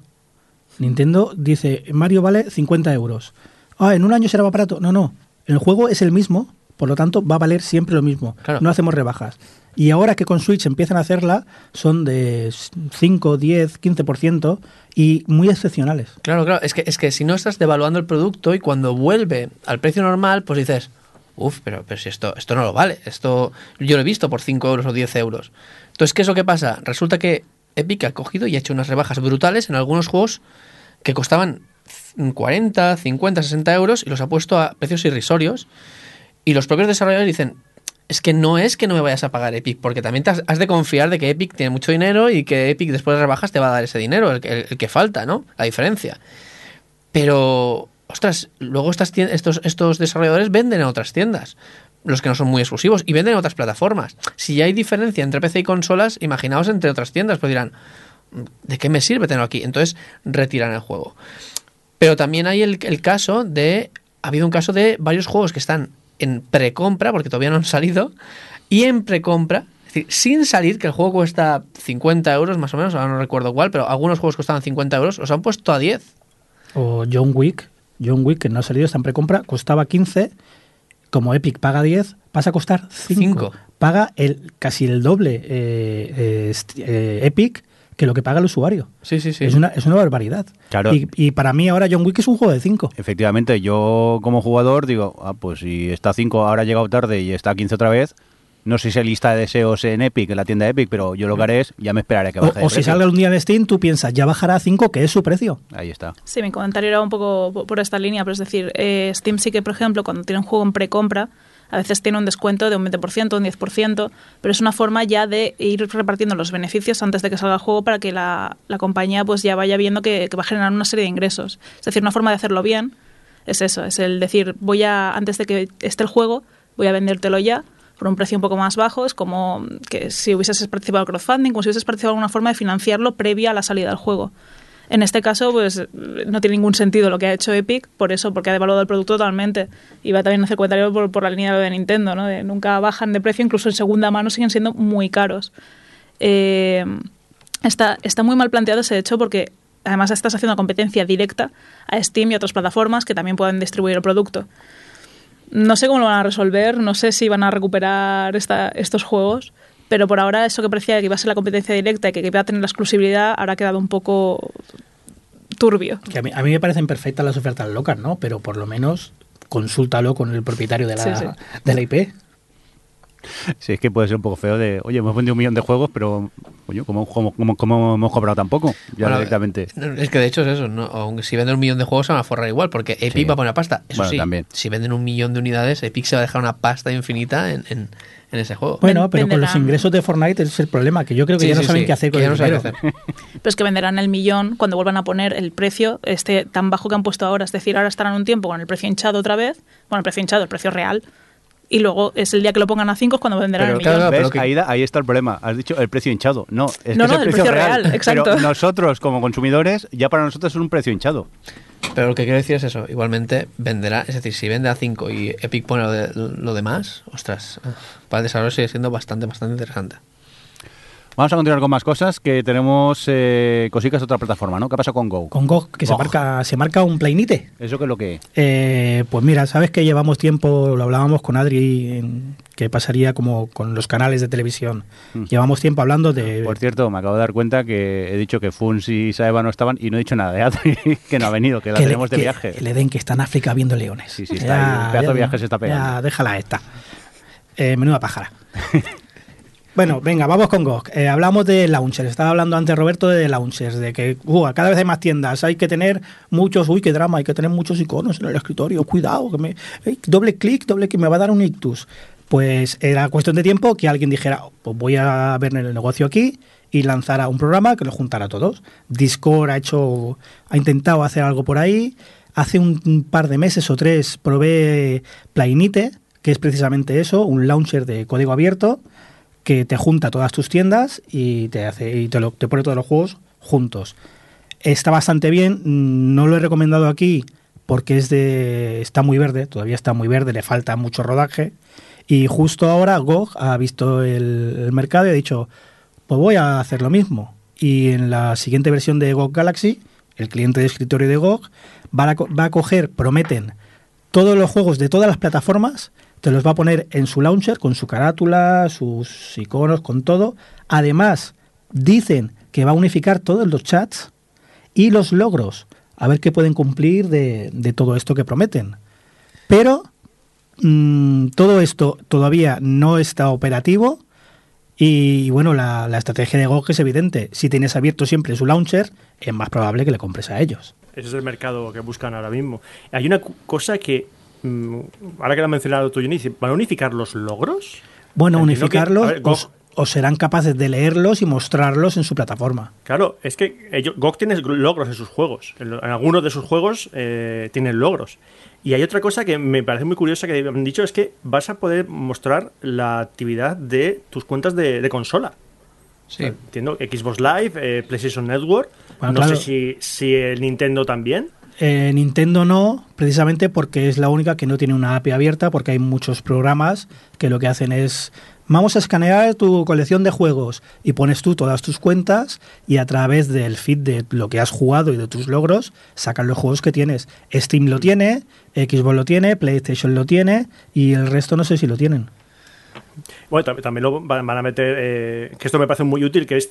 Nintendo dice, Mario vale 50 euros. Ah, en un año será más barato. No, no. El juego es el mismo, por lo tanto va a valer siempre lo mismo. Claro. No hacemos rebajas. Y ahora que con Switch empiezan a hacerla, son de 5, 10, 15% y muy excepcionales. Claro, claro, es que, es que si no estás devaluando el producto y cuando vuelve al precio normal, pues dices, uff, pero, pero si esto, esto no lo vale, esto yo lo he visto por 5 euros o 10 euros. Entonces, ¿qué es lo que pasa? Resulta que Epic ha cogido y ha hecho unas rebajas brutales en algunos juegos que costaban 40, 50, 60 euros y los ha puesto a precios irrisorios. Y los propios desarrolladores dicen, es que no es que no me vayas a pagar Epic, porque también has, de confiar de que Epic tiene mucho dinero y que Epic después de rebajas te va a dar ese dinero, el, que- falta, ¿no? La diferencia. Pero, ostras, luego estos, desarrolladores venden en otras tiendas, los que no son muy exclusivos, y venden en otras plataformas. Si hay diferencia entre PC y consolas, imaginaos entre otras tiendas, pues dirán, ¿de qué me sirve tenerlo aquí? Entonces retiran el juego. Pero también hay el, el caso de. Ha habido un caso de varios juegos que están en precompra, porque todavía no han salido, y en precompra, es decir, sin salir, que el juego cuesta 50 euros más o menos, ahora no recuerdo cuál, pero algunos juegos costaban 50 euros, los han puesto a 10. O John Wick, John Wick, que no ha salido, está en precompra, costaba 15, como Epic paga 10, pasa a costar 5. Cinco. Paga el, casi el doble eh, eh, eh, Epic que lo que paga el usuario. Sí, sí, sí. Es, una, es una barbaridad. Claro. Y, y para mí ahora John Wick es un juego de 5. Efectivamente, yo como jugador digo, ah, pues si está a 5, ahora ha llegado tarde y está a 15 otra vez, no sé si hay lista de deseos en Epic, en la tienda de Epic, pero yo lo que haré es, ya me esperaré que O, baje de o si salga un día en Steam, tú piensas, ya bajará a 5, que es su precio. Ahí está. Sí, mi comentario era un poco po- por esta línea, pero es decir, eh, Steam sí que, por ejemplo, cuando tiene un juego en precompra, a veces tiene un descuento de un 20%, un 10%, pero es una forma ya de ir repartiendo los beneficios antes de que salga el juego para que la, la compañía pues ya vaya viendo que, va a generar una serie de ingresos. Es decir, una forma de hacerlo bien es eso, es el decir, voy a, antes de que esté el juego, voy a vendértelo ya por un precio un poco más bajo, es como que si hubieses participado en crowdfunding, como si hubieses participado en alguna forma de financiarlo previa a la salida del juego. En este caso, pues no tiene ningún sentido lo que ha hecho Epic, por eso, porque ha devaluado el producto totalmente. Y va también a hacer comentario por, la línea de Nintendo, ¿no? Nunca bajan de precio, incluso en segunda mano siguen siendo muy caros. Eh, está, está muy mal planteado ese hecho porque además estás haciendo competencia directa a Steam y otras plataformas que también pueden distribuir el producto. No sé cómo lo van a resolver, no sé si van a recuperar estos juegos, pero por ahora eso que parecía que iba a ser la competencia directa y que iba a tener la exclusividad ahora ha quedado un poco turbio. Que a mí, a mí me parecen perfectas las ofertas locas, ¿no? Pero por lo menos consúltalo con el propietario de la, Sí, sí. de la IP. Sí, es que puede ser un poco feo de, oye, hemos vendido un millón de juegos, pero, oye, ¿cómo, cómo, cómo- cómo hemos cobrado tan poco? Ya Bueno, directamente. Es que de hecho es eso, ¿no? Aunque si venden un millón de juegos se van a forrar igual, porque Epic Sí. va a poner pasta. Eso Bueno, sí, también. si venden un millón de unidades, Epic se va a dejar una pasta infinita en, en- en ese juego. Bueno, pero con los ingresos de Fortnite es el problema, que yo creo que Sí, ya no sí, saben sí, qué hacer con el no saben dinero. qué hacer. Pero es que venderán el millón cuando vuelvan a poner el precio este tan bajo que han puesto ahora. Es decir, ahora estarán un tiempo con el precio hinchado otra vez, bueno, el precio hinchado, el precio real, y luego es el día que lo pongan a 5 es cuando venderán Pero, el millón. claro, ¿ves? pero que- ahí, da- ahí está el problema. Has dicho el precio hinchado. No, es No, que no, es el el precio, precio real. real, exacto. Pero nosotros, como consumidores, ya para nosotros es un precio hinchado. Pero lo que quiero decir es eso, igualmente venderá, es decir, si vende a 5 y Epic pone lo, de- lo demás, ostras, para el desarrollo sigue siendo bastante, bastante interesante. Vamos a continuar con más cosas, que tenemos eh, cositas de otra plataforma, ¿no? ¿Qué pasa con Go? Con GOG, que se GOG. marca, se marca un plainite. ¿Eso qué es lo que Eh, pues mira, sabes que llevamos tiempo, lo hablábamos con Adri, en- que pasaría como con los canales de televisión. Mm. Llevamos tiempo hablando de... Por cierto, me acabo de dar cuenta que he dicho que Funs y Saeva no estaban y no he dicho nada de Adri, que no ha venido, que la que le- tenemos de que viaje. El Edén que está en África viendo leones. Sí, sí, está ahí, un pedazo de viaje se está pegando. Ya, déjala esta. Eh, menuda pájara. bueno, venga, vamos con GOG. Eh, hablamos de launchers. Estaba hablando antes Roberto de launchers, de que uh, cada vez hay más tiendas. Hay que tener muchos, uy, qué drama, hay que tener muchos iconos en el escritorio. Cuidado, que me, doble clic, doble clic, me va a dar un ictus. Pues era cuestión de tiempo que alguien dijera, pues voy a ver el negocio aquí y lanzara un programa que lo juntara a todos. Discord ha hecho, ha intentado hacer algo por ahí. Hace un par de meses o tres probé Plainite, que es precisamente eso, un launcher de código abierto que te junta todas tus tiendas y te hace y te, lo- pone todos los juegos juntos. Está bastante bien, mm, no lo he recomendado aquí porque es de está muy verde, todavía está muy verde, le falta mucho rodaje y justo ahora GOG ha visto el, mercado y ha dicho, pues voy a hacer lo mismo. Y en la siguiente versión de GOG Galaxy, el cliente de escritorio de GOG, va a coger, prometen, todos los juegos de todas las plataformas, te los va a poner en su launcher con su carátula, sus iconos, con todo. Además, dicen que va a unificar todos los chats y los logros, a ver qué pueden cumplir de, todo esto que prometen. Pero mm, todo esto todavía no está operativo y, bueno, la, estrategia de GOG es evidente. Si tienes abierto siempre su launcher, es más probable que le compres a ellos. Ese es el mercado que buscan ahora mismo. Hay una cosa que, ahora que lo ha mencionado tú, ¿van a unificar los logros? Bueno, Entiendo que- unificarlos ver, GOG- o serán capaces de leerlos y mostrarlos en su plataforma. Claro, es que ellos, GOG tiene logros en sus juegos. En, en algunos de sus juegos eh, tienen logros. Y hay otra cosa que me parece muy curiosa que han dicho, es que vas a poder mostrar la actividad de tus cuentas de, de consola. Sí. Entiendo, Xbox Live, eh, PlayStation Network. Bueno, no claro. sé si, si el Nintendo también. Eh, Nintendo no, precisamente porque es la única que no tiene una API abierta, porque hay muchos programas que lo que hacen es vamos a escanear tu colección de juegos y pones tú todas tus cuentas y a través del feed de lo que has jugado y de tus logros sacan los juegos que tienes. Steam lo tiene, Xbox lo tiene, PlayStation lo tiene y el resto no sé si lo tienen. Bueno, tam- también lo van a meter, eh, que esto me parece muy útil, que es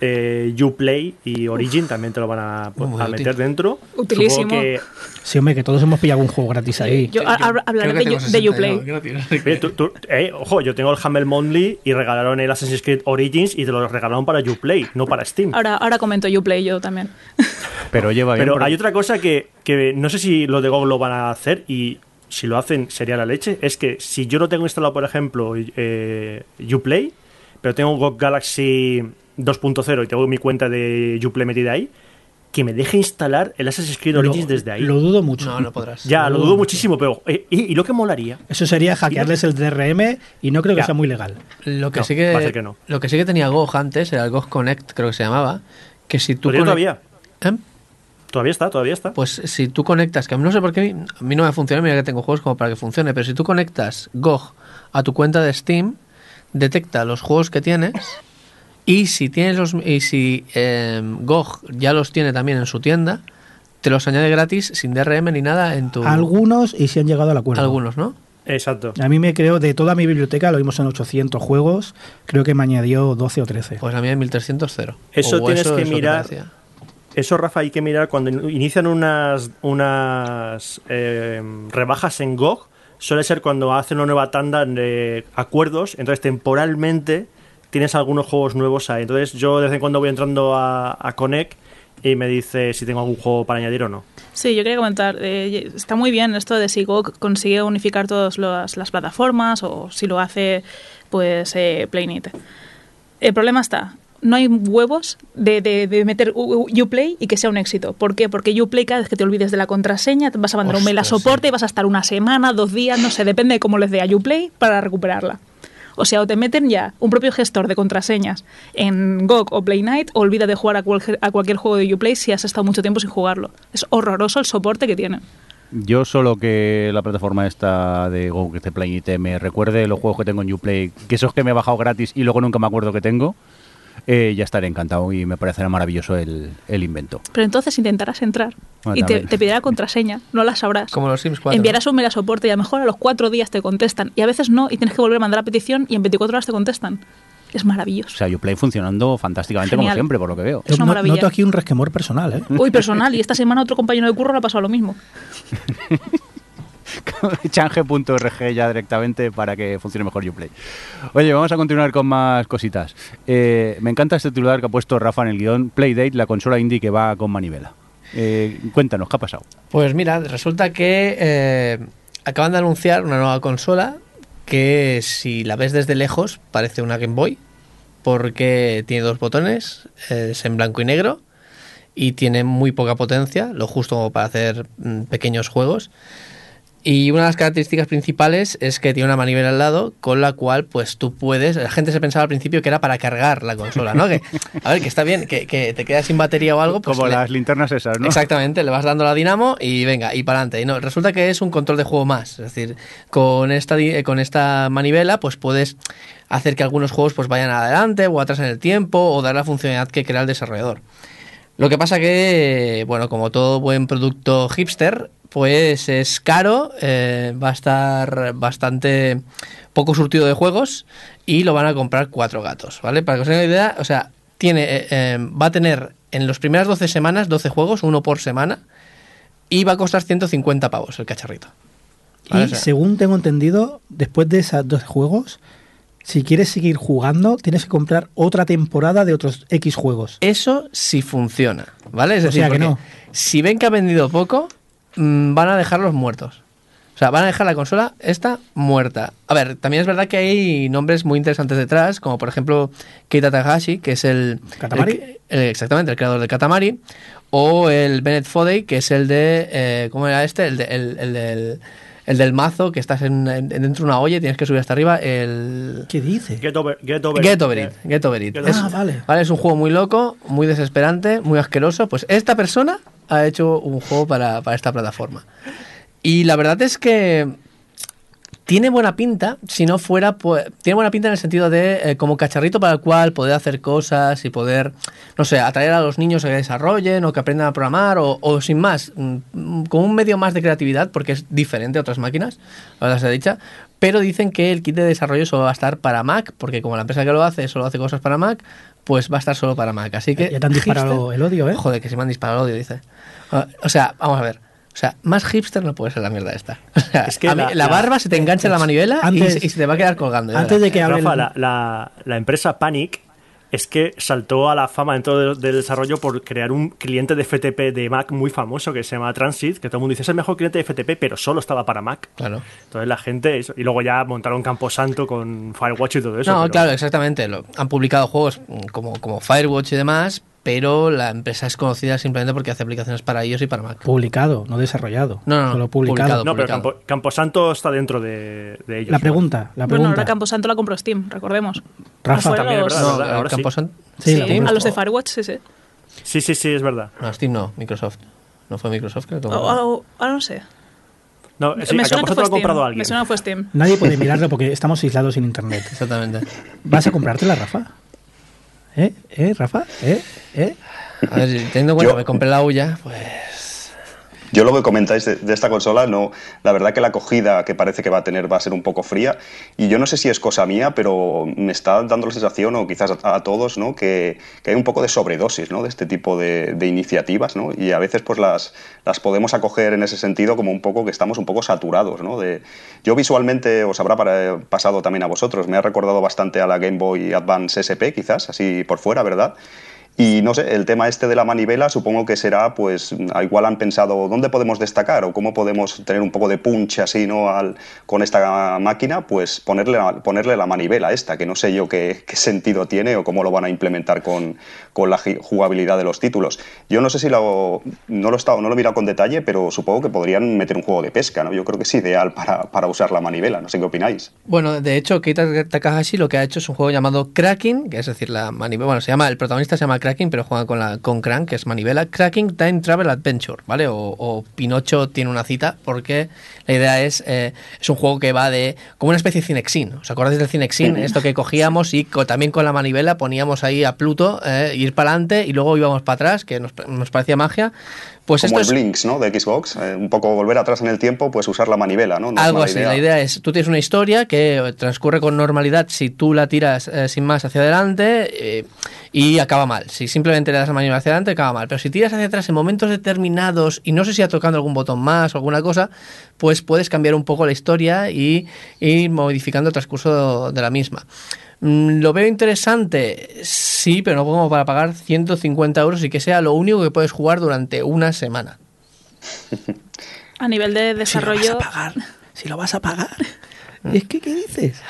eh, Uplay y Origin también te lo van a, meter dentro. Utilísimo. Supongo que, Sí, hombre, que todos hemos pillado un juego gratis ahí. Yo ha- ha- hablaré de, de 60 Uplay. tú- tú- eh, ojo, yo tengo el Humble Monthly y regalaron el Assassin's Creed Origins y te lo regalaron para Uplay, no para Steam. Ahora, ahora comento Uplay yo también. Pero lleva bien. Pero hay otra cosa que, que no sé si los de GOG lo van a hacer y si lo hacen sería la leche. Es que si yo no tengo instalado, por ejemplo, eh, Uplay, pero tengo GOG Galaxy 2.0 y tengo mi cuenta de Uplay metida ahí, que me deje instalar el Assassin's Creed Origins lo, desde ahí. Lo dudo mucho. No, no podrás. ya, lo lo dudo dudo muchísimo, pero eh, y, y lo que molaría. Eso sería hackearles el DRM y no creo que Ya. sea muy legal. Lo que, No, sí que, que no. lo que sí que tenía GOG antes era el GOG Connect, creo que se llamaba. Que si tú todavía. ¿Eh? Todavía está, todavía está. Pues si tú conectas, que a mí no sé por qué a mí no me funciona, mira que tengo juegos como para que funcione, pero si tú conectas GOG a tu cuenta de Steam, detecta los juegos que tienes y si tienes los y si eh, GOG ya los tiene también en su tienda, te los añade gratis sin DRM ni nada en tu Algunos y si han llegado al acuerdo. algunos, ¿no? Exacto. A mí me creo, de toda mi biblioteca, lo vimos en 800 juegos, creo que me añadió 12 o 13. Pues a mí en 1300 cero. Eso O tienes que mirar. Eso, Rafa, hay que mirar cuando in- inician unas, unas eh, rebajas en GOG. Suele ser cuando hacen una nueva tanda de acuerdos. Entonces, temporalmente tienes algunos juegos nuevos ahí. Entonces, yo de vez en cuando voy entrando a, a Connect y me dice si tengo algún juego para añadir o no. Sí, yo quería comentar, eh, está muy bien esto de si GOG consigue unificar todas las, las plataformas o si lo hace pues eh, Playnit. El problema está, no hay huevos de, de- de meter Uplay y que sea un éxito. ¿Por qué? Porque Uplay cada vez que te olvides de la contraseña te vas a mandar un mail a soporte y vas a estar una semana, dos días, no sé, depende de cómo les dé a Uplay para recuperarla. O sea, o te meten ya un propio gestor de contraseñas en GOG o Play Night, o olvida de jugar a, cualquier- a cualquier juego de Uplay si has estado mucho tiempo sin jugarlo. Es horroroso el soporte que tienen. Yo solo que la plataforma esta de Go, que este Play me recuerde los juegos que tengo en Uplay, que esos que me he bajado gratis y luego nunca me acuerdo que tengo, eh, ya estaré encantado y me parecerá maravilloso el, el invento. Pero entonces intentarás entrar Bueno, y te, te pedirá contraseña, no la sabrás. Como los Sims 4. Enviarás un mail a soporte y a lo mejor a los cuatro días te contestan. Y a veces no, y tienes que volver a mandar la petición y en 24 horas te contestan. Es O maravilloso. sea, Uplay funcionando fantásticamente como Genial. siempre, por lo que veo. Es una maravilla. Noto aquí un resquemor personal, ¿eh? Uy, personal. Y esta semana otro compañero de curro le ha pasado lo mismo. change.org ya directamente para que funcione mejor Uplay. Oye, vamos a continuar con más cositas. Eh, me encanta este titular que ha puesto Rafa en el guion, Playdate, la consola indie que va con manivela. Eh, cuéntanos, ¿qué ha pasado? Pues mira, resulta que eh, acaban de anunciar una nueva consola que si la ves desde lejos parece una Game Boy porque tiene dos botones, es en blanco y negro y tiene muy poca potencia, lo justo para hacer mm, pequeños juegos. Y una de las características principales es que tiene una manivela al lado con la cual pues tú puedes, la gente se pensaba al principio que era para cargar la consola, ¿no? Que, a ver, que está bien, que, que te quedas sin batería o algo. Pues Como le- las linternas esas, ¿no? Exactamente, le vas dando la dinamo y venga, y para adelante. Y no, resulta que es un control de juego más. Es decir, con esta, con esta manivela, pues puedes hacer que algunos juegos pues vayan adelante o atrás en el tiempo o dar la funcionalidad que crea el desarrollador. Lo que pasa que, bueno, como todo buen producto hipster, pues es caro, eh, va a estar bastante poco surtido de juegos y lo van a comprar cuatro gatos, ¿vale? Para que os hagáis una idea, o sea, tiene, eh, eh, va a tener en las primeras 12 semanas 12 juegos, uno por semana, y va a costar 150 pavos el cacharrito. ¿Vale? Y O sea, según tengo entendido, después de esos 12 juegos, si quieres seguir jugando, tienes que comprar otra temporada de otros X juegos. Eso sí funciona, ¿vale? Es O decir, sea que no. si ven que ha vendido poco, van a dejarlos muertos. O sea, van a dejar la consola esta muerta. A ver, también es verdad que hay nombres muy interesantes detrás, como por ejemplo Keita Takahashi, que es el... ¿Katamari? el- el- exactamente, el creador de Katamari. O el Bennett Fodey, que es el de... eh, ¿Cómo era este? El, de- el- el del, el del mazo, que estás en, en- dentro de una olla y tienes que subir hasta arriba. El... ¿Qué dice? Get over, get over Get Over It. Get Over It. Get Es, Ah, vale. es un juego muy loco, muy desesperante, muy asqueroso. Pues esta persona ha hecho un juego para, para esta plataforma. Y la verdad es que tiene buena pinta, si no fuera, pues, tiene buena pinta en el sentido de eh, como cacharrito para el cual poder hacer cosas y poder, no sé, atraer a los niños a que desarrollen o que aprendan a programar o, o sin más, mm, con un medio más de creatividad porque es diferente a otras máquinas, la verdad sea dicha, pero dicen que el kit de desarrollo solo va a estar para Mac, porque como la empresa que lo hace solo hace cosas para Mac, pues va a estar solo para Mac. Así que Ya te han disparado el odio, ¿eh? Joder, que se me han disparado el odio, dice. Ah, O sea, vamos a ver. O sea, más hipster no puede ser la mierda esta. O sea, Es que a mí- la- la, la- barba se te engancha en la manivela y Antes- se- y, se te va a quedar colgando. Antes de que hable... Rafa, el- la, la- la empresa Panic es que saltó a la fama dentro del, desarrollo por crear un cliente de FTP de Mac muy famoso que se llama Transit, que todo el mundo dice es el mejor cliente de FTP, pero solo estaba para Mac. Claro. Entonces la gente, eso- y luego ya montaron Camposanto con Firewatch y todo eso. no, pero- claro, exactamente. Lo- han publicado juegos como, como Firewatch y demás, pero la empresa es conocida simplemente porque hace aplicaciones para iOS y para Mac. Publicado, no desarrollado. No, no, no, Solo publicado. publicado. No, pero. Campo- Camposanto está dentro de, de ellos. La ¿no? pregunta, la Bueno, pregunta. ahora Camposanto la compró Steam, recordemos. Rafa, ¿No fueron también, los- ¿verdad? No, verdad, ahora sí. Sí, a los de Firewatch, sí, sí. Sí, sí, sí, es verdad. No, Steam no, Microsoft. No fue Microsoft, creo que O- compró. Ahora no sé. No, sí, Me suena Camposanto que fue lo ha Steam. comprado alguien. Me suena que fue Steam. Nadie puede mirarlo porque estamos aislados sin internet. Exactamente. ¿Vas a comprártela, Rafa? ¿Eh? ¿Eh, Rafa? ¿Eh? ¿Eh? A ver, teniendo en cuenta que me compré la Uya, pues. Yo lo que comentáis de, de esta consola, no, la verdad que la acogida que parece que va a tener va a ser un poco fría y yo no sé si es cosa mía, pero me está dando la sensación, o quizás a, a todos, ¿no? que, que hay un poco de sobredosis ¿no? de este tipo de, de iniciativas ¿no? y a veces pues las, las podemos acoger en ese sentido como un poco que estamos un poco saturados. ¿no? De, yo visualmente os habrá para- pasado también a vosotros, me ha recordado bastante a la Game Boy Advance SP quizás, así por fuera, ¿verdad? Y no sé, el tema este de la manivela supongo que será, pues, igual han pensado dónde podemos destacar o cómo podemos tener un poco de punch así, ¿no? Al, con esta máquina, pues ponerle ponerle la manivela esta, que no sé yo qué, qué sentido tiene o cómo lo van a implementar con, con la jugabilidad de los títulos. Yo no sé si lo, no lo he estado, no lo he mirado con detalle, pero supongo que podrían meter un juego de pesca, ¿no? Yo creo que es ideal para, para usar la manivela, no sé qué opináis. Bueno, de hecho, Keita Takahashi lo que ha hecho es un juego llamado Cracking, que es decir, la manivela. Bueno, se llama, el protagonista se llama Cracking, pero juega con, la, con Crank, que es manivela. Cracking Time Travel Adventure, ¿vale? O, o Pinocho tiene una cita, porque la idea es. eh, es un juego que va de. como una especie de Cinexin. ¿Os acordáis del Cinexin? Esto que cogíamos y co- también con la manivela poníamos ahí a Pluto, eh, ir para adelante y luego íbamos para atrás, que nos, nos parecía magia. Pues Como el es, Blinks, ¿no? De Xbox, eh, un poco volver atrás en el tiempo, pues usar la manivela, ¿no? Algo así. La idea es, tú tienes una historia que transcurre con normalidad si tú la tiras eh, sin más hacia adelante eh, y acaba mal. Si simplemente le das la manivela hacia adelante, acaba mal. Pero si tiras hacia atrás en momentos determinados y no sé si ha tocando algún botón más o alguna cosa, pues puedes cambiar un poco la historia y ir modificando el transcurso de la misma. Mm, ¿Lo veo interesante? Sí, pero no como para pagar 150 euros y que sea lo único que puedes jugar durante una semana. A nivel de desarrollo. Si lo vas a pagar. Si lo vas a pagar. ¿Y es que qué dices?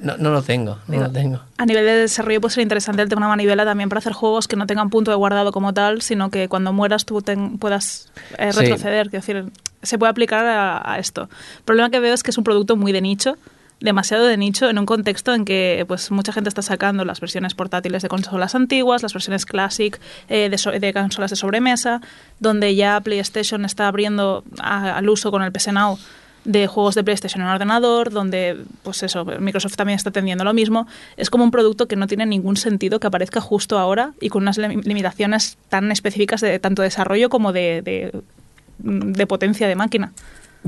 No, no lo tengo, no lo tengo. A nivel de desarrollo puede ser interesante el tema de una manivela también para hacer juegos que no tengan punto de guardado como tal, sino que cuando mueras tú ten- puedas eh, Sí. retroceder. Quiero decir, se puede aplicar a, a esto. El problema que veo es que es un producto muy de nicho, demasiado de nicho, en un contexto en que pues mucha gente está sacando las versiones portátiles de consolas antiguas, las versiones Classic eh, de, so- de consolas de sobremesa, donde ya PlayStation está abriendo a- al uso con el PS Now de juegos de PlayStation en ordenador, donde, pues eso, Microsoft también está tendiendo lo mismo. Es como un producto que no tiene ningún sentido que aparezca justo ahora y con unas lim- limitaciones tan específicas de tanto desarrollo como de, de potencia de máquina.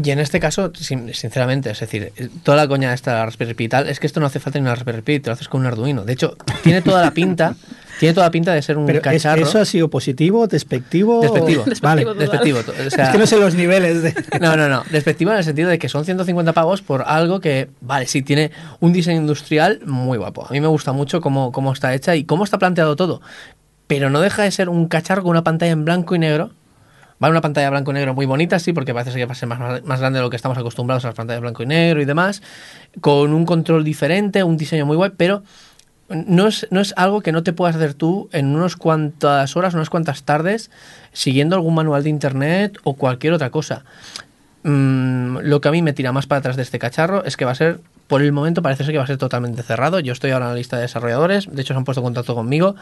Y en este caso, sin- sinceramente, es decir, toda la coña esta de la Raspberry Pi y tal, es que esto no hace falta ni una Raspberry Pi, te lo haces con un Arduino. De hecho, tiene toda la pinta, tiene toda la pinta de ser un Pero cacharro. ¿eso ha sido positivo, despectivo? Despectivo. Vale. Despectivo. Despectivo. O sea, es que no sé los niveles de... no, no, no. Despectivo en el sentido de que son 150 pavos por algo que, vale, sí, tiene un diseño industrial muy guapo. A mí me gusta mucho cómo, cómo está hecha y cómo está planteado todo. Pero no deja de ser un cacharro con una pantalla en blanco y negro. Vale, una pantalla blanco y negro muy bonita, sí, porque parece que va a ser más, más grande de lo que estamos acostumbrados a las pantallas blanco y negro y demás. Con un control diferente, un diseño muy guay, pero no es, no es algo que no te puedas hacer tú en unas cuantas horas, unas cuantas tardes, siguiendo algún manual de internet o cualquier otra cosa. Mm, lo que a mí me tira más para atrás de este cacharro es que va a ser por el momento parece ser que va a ser totalmente cerrado. Yo estoy ahora en la lista de desarrolladores, de hecho se han puesto en contacto conmigo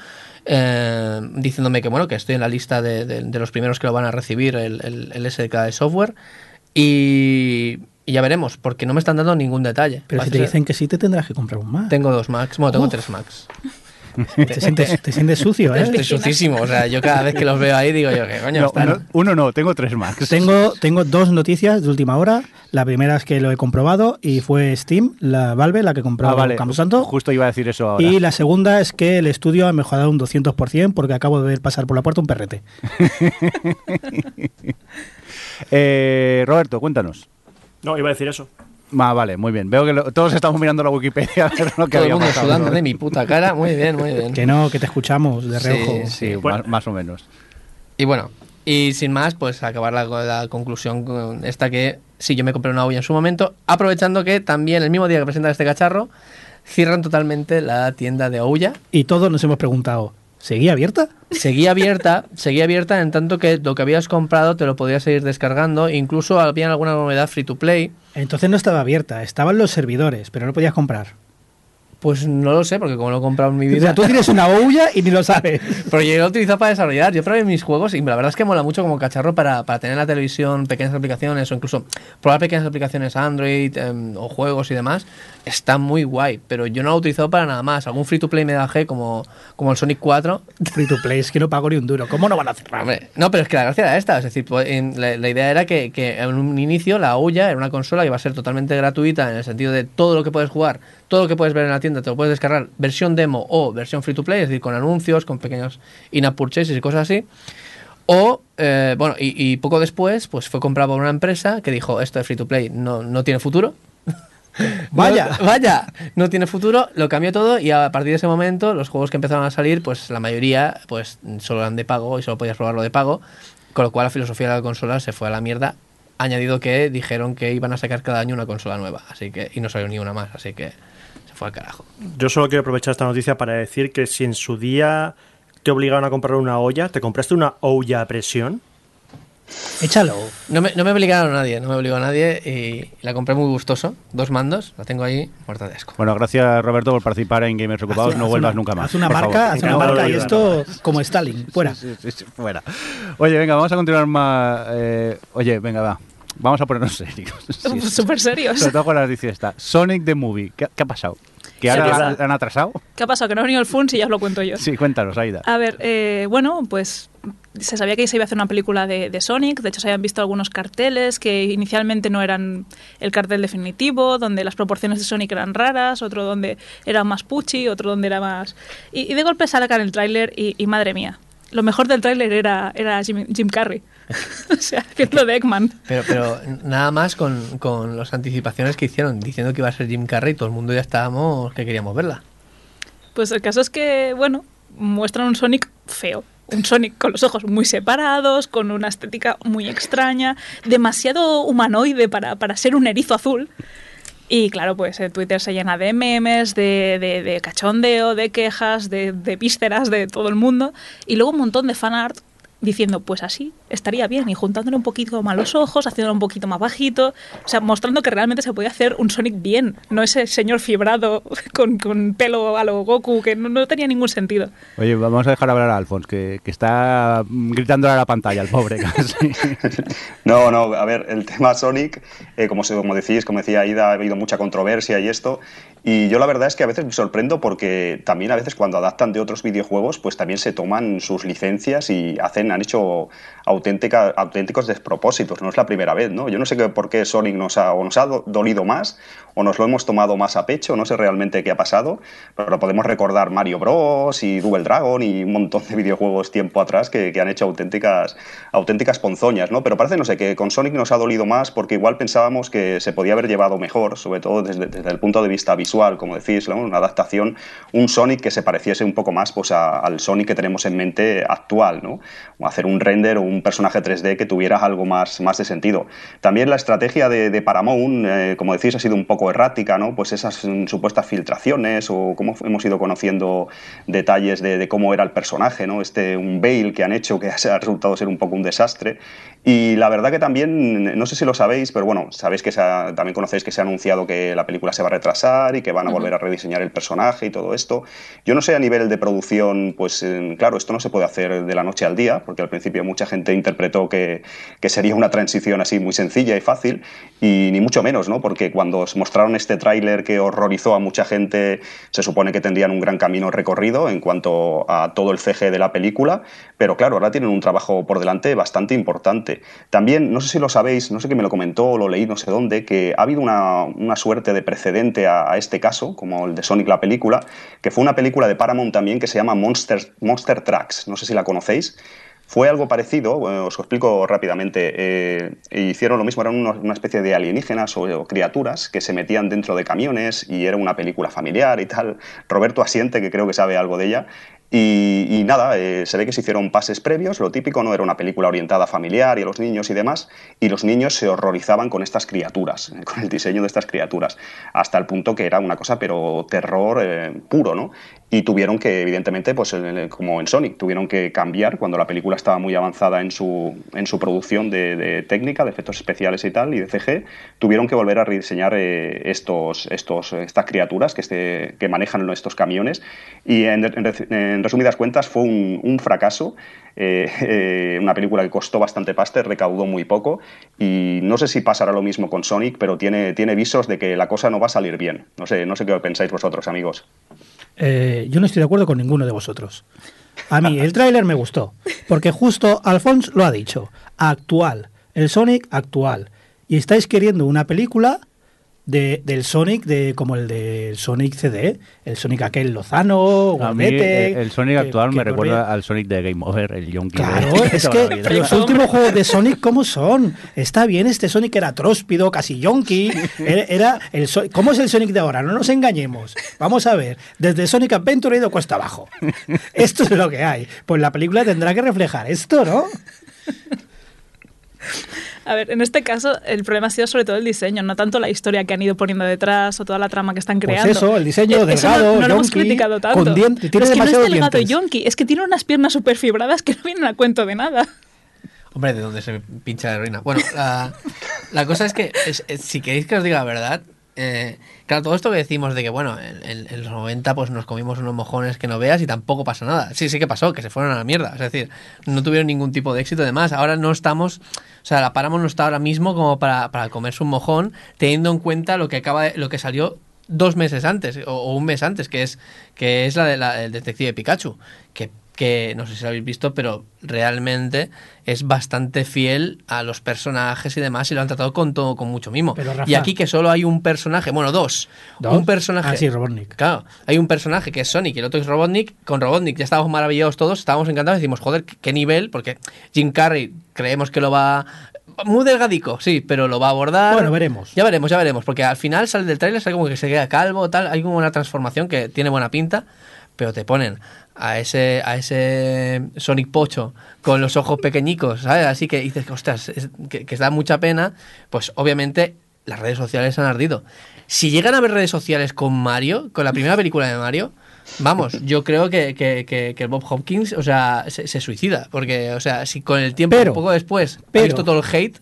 eh, diciéndome que bueno que estoy en la lista de, de- de los primeros que lo van a recibir el, el, el SDK de software y, y ya veremos, porque no me están dando ningún detalle. Pero si te ser- dicen que sí, te tendrás que comprar un Mac. Tengo dos Macs, bueno, tengo Uf. tres Macs. Te sientes, te sientes sucio, ¿eh? Estoy sucísimo, o sea, yo cada vez que los veo ahí digo yo, ¿qué coño No, están? uno, uno no, tengo tres Macs. Tengo, tengo dos noticias de última hora. La primera es que lo he comprobado y fue Steam, la Valve, la que compró Ah, vale. Camposanto. Justo iba a decir eso ahora. Y la segunda es que el estudio ha mejorado un 200% porque acabo de ver pasar por la puerta un perrete. Eh, Roberto, cuéntanos. No, iba a decir eso. Ah, vale, muy bien. Veo que lo- todos estamos mirando la Wikipedia ver lo que Todo el mundo pasado. sudando de mi puta cara, muy bien, muy bien. Que no, que te escuchamos de Sí, reojo. Sí, Bueno. más, más o menos. Y bueno, y sin más, pues acabar la, la conclusión con esta que sí, yo me compré una olla en su momento, aprovechando que también el mismo día que presentan este cacharro, cierran totalmente la tienda de Ouya. Y todos nos hemos preguntado, ¿seguía abierta? Seguía abierta, seguía abierta en tanto que lo que habías comprado te lo podías seguir descargando, incluso había alguna novedad free to play. Entonces no estaba abierta, estaban los servidores, pero no podías comprar. Pues no lo sé, porque como lo he comprado en mi O vida. sea, tú tienes una olla y ni lo sabes. Pero yo lo he utilizado para desarrollar. Yo probé mis juegos y la verdad es que mola mucho como cacharro para, para tener en la televisión pequeñas aplicaciones o incluso probar pequeñas aplicaciones Android em, o juegos y demás. Está muy guay, pero yo no lo he utilizado para nada más. Algún free to play me bajé como, como el Sonic 4. Free to play, es que no pago ni un duro. ¿Cómo no van a cerrar? Hombre, no, pero es que la gracia era esta. Es decir, pues, en- la, la idea era que, que en un inicio la Ouya era una consola que iba a ser totalmente gratuita en el sentido de todo lo que puedes jugar, todo lo que puedes ver en la tienda, te lo puedes descargar versión demo o versión free to play, es decir, con anuncios, con pequeños in-app purchases y cosas así. O, eh, bueno, y, y poco después, pues fue comprado por una empresa que dijo, esto de free to play no, no tiene futuro. Vaya. No- vaya, no tiene futuro, lo cambió todo y a partir de ese momento los juegos que empezaron a salir, pues la mayoría pues solo eran de pago y solo podías probarlo de pago, con lo cual la filosofía de la consola se fue a la mierda, añadido que dijeron que iban a sacar cada año una consola nueva, así que y no salió ni una más, así que se fue al carajo. Yo solo quiero aprovechar esta noticia para decir que si en su día te obligaron a comprar una olla, ¿te compraste una olla a presión? Échalo. No me, no me obligaron a nadie, no me obligó a nadie y la compré muy gustoso, dos mandos, la tengo ahí muerta de asco. Bueno, gracias Roberto por participar en Gamers Ocupados. Haz- no haz vuelvas una- nunca más. Haz una marca, favor. haz una marca y esto como Stalin. Fuera. Sí, sí, sí, fuera. Oye, venga, vamos a continuar más. eh, oye, venga, va. Vamos a ponernos serios. Sí. Súper serios. Sobre todo con las esta. Sonic the Movie. ¿Qué, qué ha pasado? ¿Que ahora han atrasado? ¿Qué ha pasado? Que no ha venido el Funs y ya os lo cuento yo. Sí, cuéntanos, Aida. A ver, eh, bueno, pues se sabía que se iba a hacer una película de, de Sonic, de hecho se habían visto algunos carteles que inicialmente no eran el cartel definitivo, donde las proporciones de Sonic eran raras, otro donde era más puchi, otro donde era más... Y, y de golpe sacan el tráiler y, y madre mía, lo mejor del tráiler era, era Jim, Jim Carrey, o sea, haciendo de Eggman. Pero, pero nada más con, con las anticipaciones que hicieron, diciendo que iba a ser Jim Carrey, todo el mundo ya estábamos que queríamos verla. Pues el caso es que, bueno, muestran un Sonic feo. Un Sonic con los ojos muy separados, con una estética muy extraña, demasiado humanoide para, para ser un erizo azul. Y claro, pues el Twitter se llena de memes, de, de, de cachondeo, de quejas, de, de vísceras de todo el mundo. Y luego un montón de fanart diciendo, pues así estaría bien, y juntándole un poquito más los ojos, haciéndolo un poquito más bajito, o sea, mostrando que realmente se podía hacer un Sonic bien, no ese señor fibrado con, con pelo a lo Goku, que no, no tenía ningún sentido. Oye, vamos a dejar hablar a Alfons, que, que está gritándole a la pantalla, el pobre casi. No, no, a ver, el tema Sonic, eh, como, como decís, como decía Aida, ha habido mucha controversia y esto. Y yo la verdad es que a veces me sorprendo porque también a veces cuando adaptan de otros videojuegos, pues también se toman sus licencias y hacen, han hecho auténtica, auténticos despropósitos. No es la primera vez, ¿no? Yo no sé por qué Sonic nos ha, o nos ha do- dolido más o nos lo hemos tomado más a pecho, no sé realmente qué ha pasado, pero podemos recordar Mario Bros. y Double Dragon y un montón de videojuegos tiempo atrás que, que han hecho auténticas, auténticas ponzoñas, ¿no? Pero parece, no sé, que con Sonic nos ha dolido más porque igual pensábamos que se podía haber llevado mejor, sobre todo desde, desde el punto de vista visual, como decís, ¿no? Una adaptación, un Sonic que se pareciese un poco más pues, a- al Sonic que tenemos en mente actual, ¿no? O hacer un render o un personaje 3D que tuviera algo más, más de sentido. También la estrategia de, de Paramount, eh, como decís, ha sido un poco errática, ¿no? Pues esas mm, supuestas filtraciones o cómo hemos ido conociendo detalles de, de cómo era el personaje, ¿no? Este, un veil que han hecho que ha resultado ser un poco un desastre. Y la verdad que también, no sé si lo sabéis, pero bueno, sabéis que se ha- también conocéis que se ha anunciado que la película se va a retrasar y que van a volver a rediseñar el personaje y todo esto. Yo no sé a nivel de producción, pues eh, claro, esto no se puede hacer de la noche al día, porque al principio mucha gente interpretó que, que sería una transición así muy sencilla y fácil, y ni mucho menos, ¿no? Porque cuando os mostraron este tráiler que horrorizó a mucha gente, se supone que tendrían un gran camino recorrido en cuanto a todo el CG de la película, pero claro, ahora tienen un trabajo por delante bastante importante. También, no sé si lo sabéis, no sé quién me lo comentó o lo leí no sé dónde, que ha habido una, una suerte de precedente a, este caso, como el de Sonic la película, que fue una película de Paramount también que se llama Monster, Monster Tracks, no sé si la conocéis. Fue algo parecido, os lo explico rápidamente. eh, hicieron lo mismo, eran una especie de alienígenas o, o criaturas que se metían dentro de camiones y era una película familiar y tal. Roberto asiente, que creo que sabe algo de ella. Y, nada, eh, se ve que se hicieron pases previos, lo típico, no era una película orientada a familiar y a los niños y demás, y los niños se horrorizaban con estas criaturas, con el diseño de estas criaturas, hasta el punto que era una cosa, pero terror eh, puro, ¿no? Y tuvieron que, evidentemente, pues como en Sonic, tuvieron que cambiar cuando la película estaba muy avanzada en su, en su producción de, de técnica, de efectos especiales y tal, y de CG, tuvieron que volver a rediseñar eh, estos, estos, estas criaturas que, este, que manejan estos camiones. Y en, en en resumidas cuentas fue un, un fracaso. eh, eh, una película que costó bastante pasta, recaudó muy poco. Y no sé si pasará lo mismo con Sonic, pero tiene, tiene visos de que la cosa no va a salir bien. No sé, no sé qué pensáis vosotros, amigos. Eh, yo no estoy de acuerdo con ninguno de vosotros. A mí el tráiler me gustó, porque justo Alphonse lo ha dicho, actual, el Sonic actual. Y estáis queriendo una película de, del Sonic de como el del Sonic CD, el Sonic aquel Lozano, gordete, eh, el Sonic que- actual que me corría. recuerda al Sonic de Game Over, el Yonky. Claro, de- es que los últimos juegos de Sonic, ¿cómo son? Está bien, este Sonic era tróspido, casi yonky. Era, era el So- ¿Cómo es el Sonic de ahora? No nos engañemos. Vamos a ver, desde Sonic Adventure ha ido cuesta abajo. Esto es lo que hay. Pues la película tendrá que reflejar esto, ¿no? A ver, en este caso el problema ha sido sobre todo el diseño, no tanto la historia que han ido poniendo detrás o toda la trama que están Pues creando. eso, el diseño Eh, delgado, no, no lo hemos criticado tanto. con dientes, tiene Pero es que no es delgado y dientes. yonki, es que tiene unas piernas súper fibradas que no vienen a cuento de nada. Hombre, ¿de dónde se pincha la heroína? Bueno, la, la cosa es que, es- es- si queréis que os diga la verdad, eh, claro, todo esto que decimos de que, bueno, en, los 90 pues nos comimos unos mojones que no veas y tampoco pasa nada. Sí, sí que pasó, que se fueron a la mierda. Es decir, no tuvieron ningún tipo de éxito. Además, ahora no estamos, o sea, la Paramount no está ahora mismo como para, para comerse un mojón, teniendo en cuenta lo que acaba, lo que salió dos meses antes o, o un mes antes, que es que es la de la- del detective Pikachu, que no sé si lo habéis visto, pero realmente es bastante fiel a los personajes y demás y lo han tratado con todo con mucho mimo. Pero, Rafa- y aquí que solo hay un personaje, bueno, dos, ¿Dos? un personaje. Ah, sí, Robotnik. Claro, hay un personaje que es Sonic y el otro es Robotnik. Con Robotnik ya estábamos maravillados todos, estábamos encantados, decimos, joder, qué nivel, porque Jim Carrey creemos que lo va muy delgadico, sí, pero lo va a abordar. Bueno, veremos. Ya veremos, ya veremos, porque al final sale del tráiler, sale como que se queda calvo, tal, hay como una transformación que tiene buena pinta, pero te ponen a ese a ese Sonic Pocho con los ojos pequeñicos, ¿sabes? Así que dices, ostras, es- que, que da mucha pena, pues obviamente las redes sociales han ardido. Si llegan a ver redes sociales con Mario, con la primera película de Mario, vamos, yo creo que, que, que- Bob Hopkins, o sea, se, se suicida, porque, o sea, si con el tiempo, Pero- un poco después, ha pero- visto todo el hate,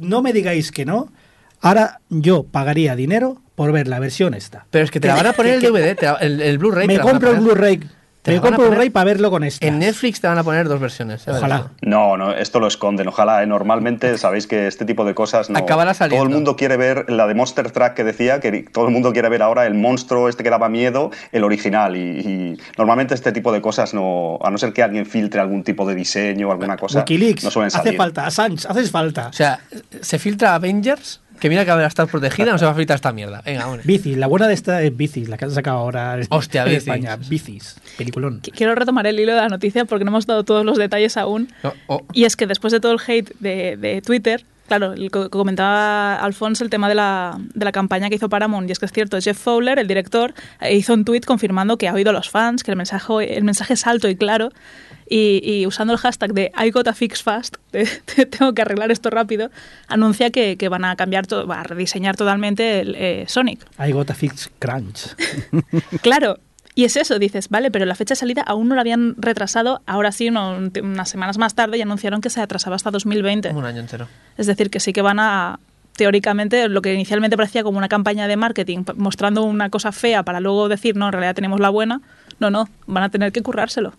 No me digáis que no. Ahora yo pagaría dinero por ver la versión esta. Pero es que te la van a poner el DVD, el, el Blu-ray. Me compro el. Blu-ray. Te Me compro poner Blu-ray para verlo con esta. En Netflix te van a poner dos versiones. Ojalá. No, no, esto lo esconden. Ojalá, ¿eh? normalmente sabéis que este tipo de cosas no. Acabará saliendo. Todo el mundo quiere ver la de Monster Track que decía, que todo el mundo quiere ver ahora el monstruo este que daba miedo, el original. Y, y normalmente este tipo de cosas no. A no ser que alguien filtre algún tipo de diseño o alguna cosa. Wikileaks. no suelen hace salir. falta. Assange, haces falta. O sea, se filtra Avengers, que mira que va a estar protegida, no se va a filtrar esta mierda. Venga, hombre. Bicis, la buena de esta es Bicis, la que han sacado ahora Hostia, en Bicis. España. Bicis, peliculón. Qu- Quiero retomar el hilo de la noticia porque no hemos dado todos los detalles aún. No, oh, Y es que después de todo el hate de, de Twitter, claro, el co- comentaba Alfonso el tema de la, de la campaña que hizo Paramount, y es que es cierto, Jeff Fowler, el director, eh, hizo un tweet confirmando que ha oído a los fans, que el mensaje, el mensaje es alto y claro, y, y usando el hashtag de I got a fix fast, de- de tengo que arreglar esto rápido, anuncia que, que van a cambiar, va a rediseñar totalmente el eh, Sonic. I got a fix crunch. Claro. Y es eso, dices, vale, pero la fecha de salida aún no la habían retrasado, ahora sí, uno- unas semanas más tarde, y anunciaron que se atrasaba hasta 2020. Un año entero. Es decir, que sí que van a, teóricamente, lo que inicialmente parecía como una campaña de marketing, mostrando una cosa fea para luego decir, no, en realidad tenemos la buena. No, no, van a tener que currárselo.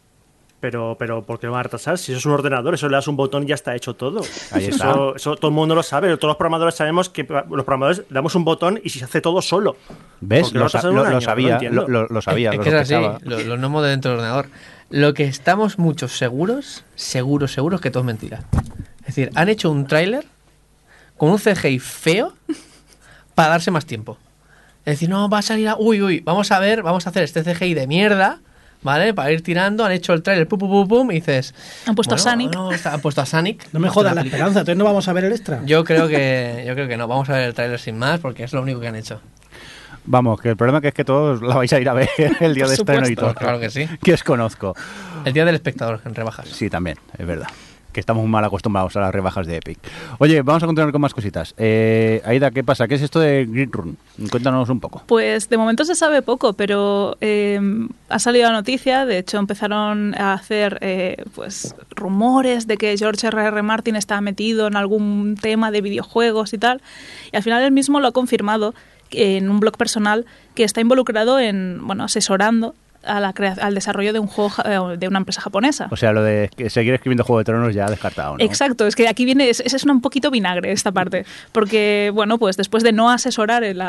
Pero, pero, ¿por qué lo van a retrasar? Si eso es un ordenador, eso le das un botón y ya está hecho todo. Ahí eso, está. eso todo el mundo lo sabe. Todos los programadores sabemos que los programadores damos un botón y se hace todo solo. ¿Ves? ¿Por qué Lo, año? Sabía, entiendo. lo, lo- lo sabía, es lo que es así, sospechaba. lo, lo gnomos de dentro del ordenador. Lo que estamos muchos seguros, seguros, seguros que todo es mentira. Es decir, han hecho un tráiler con un CGI feo para darse más tiempo. Es decir, no, va a salir a... Uy, uy, vamos a ver, vamos a hacer este CGI de mierda, ¿vale? Para ir tirando, han hecho el tráiler, pum, pum, pum, pum, y dices... Han puesto a Sonic. No, está- han puesto a Sonic. No me jodas la esperanza, entonces no vamos a ver el extra. Yo creo que yo creo que no, vamos a ver el tráiler sin más porque es lo único que han hecho. Vamos, que el problema que es que todos la vais a ir a ver el día Por de estreno y todo. Claro que sí. Que os conozco. El día del espectador en rebajas. Sí, también, es verdad. Que estamos mal acostumbrados a las rebajas de Epic. Oye, vamos a continuar con más cositas. Eh, Aida, ¿qué pasa? ¿Qué es esto de Grid Run? Cuéntanos un poco. Pues de momento se sabe poco, pero eh, ha salido la noticia. De hecho, empezaron a hacer eh, pues rumores de que George R. R. Martin está metido en algún tema de videojuegos y tal. Y al final él mismo lo ha confirmado en un blog personal que está involucrado en, bueno, asesorando a la crea- al desarrollo de un juego ja- eh, de una empresa japonesa. O sea, lo de seguir escribiendo Juego de Tronos ya descartado, ¿no? Exacto, es que aquí viene, es, es un poquito vinagre esta parte, porque bueno, pues después de no asesorar el,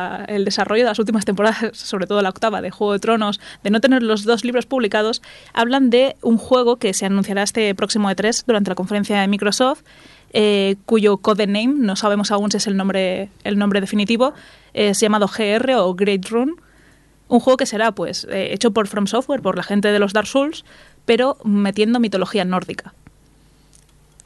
desarrollo de las últimas temporadas, sobre todo la octava de Juego de Tronos, de no tener los dos libros publicados, hablan de un juego que se anunciará este próximo E3 durante la conferencia de Microsoft, eh, cuyo codename, no sabemos aún si es el nombre, el nombre definitivo, es llamado GR o Great Rune. Un juego que será pues eh, hecho por From Software, por la gente de los Dark Souls, pero metiendo mitología nórdica.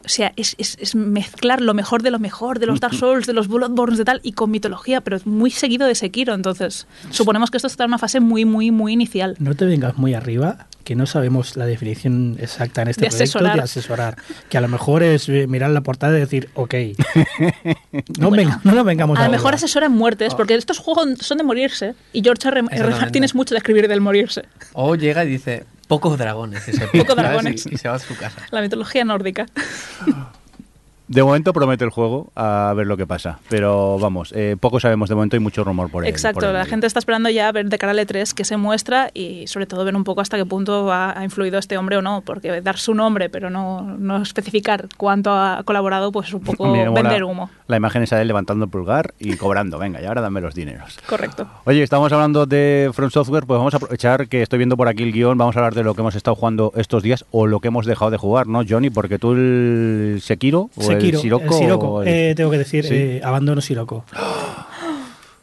O sea, es, es- es mezclar lo mejor de lo mejor de los Dark Souls, de los Bloodborne, de tal, y con mitología, pero muy seguido de Sekiro. Entonces, suponemos que esto está en una fase muy, muy, muy inicial. No te vengas muy arriba, que no sabemos la definición exacta en este De proyecto asesorar. de asesorar. Que a lo mejor es eh, mirar la portada y decir, ok. No, venga, no nos vengamos A lo mejor asesora en muertes, porque estos juegos son de morirse, y George R. R. Martin es mucho de escribir del morirse. O llega y dice, pocos dragones. ese Poco ¿sabes? dragones. Y, y se va a su casa. La mitología nórdica. De momento promete el juego, a ver lo que pasa. Pero vamos, eh, poco sabemos de momento y mucho rumor por él. Exacto, por la gente está esperando ya a ver de cara al E3 qué se muestra y sobre todo ver un poco hasta qué punto ha, ha influido este hombre o no, porque dar su nombre pero no, no especificar cuánto ha colaborado pues es un poco vender humo. La imagen esa de él levantando el pulgar y cobrando. Venga, y ahora dame los dineros. Correcto. Oye, estamos hablando de Front Software, pues vamos a aprovechar que estoy viendo por aquí el guion, vamos a hablar de lo que hemos estado jugando estos días o lo que hemos dejado de jugar, ¿no, Johnny? Porque tú el Sekiro o Sekiro, el Sirocco... el Sirocco, o el- eh, tengo que decir, Sí. eh, abandono Sirocco.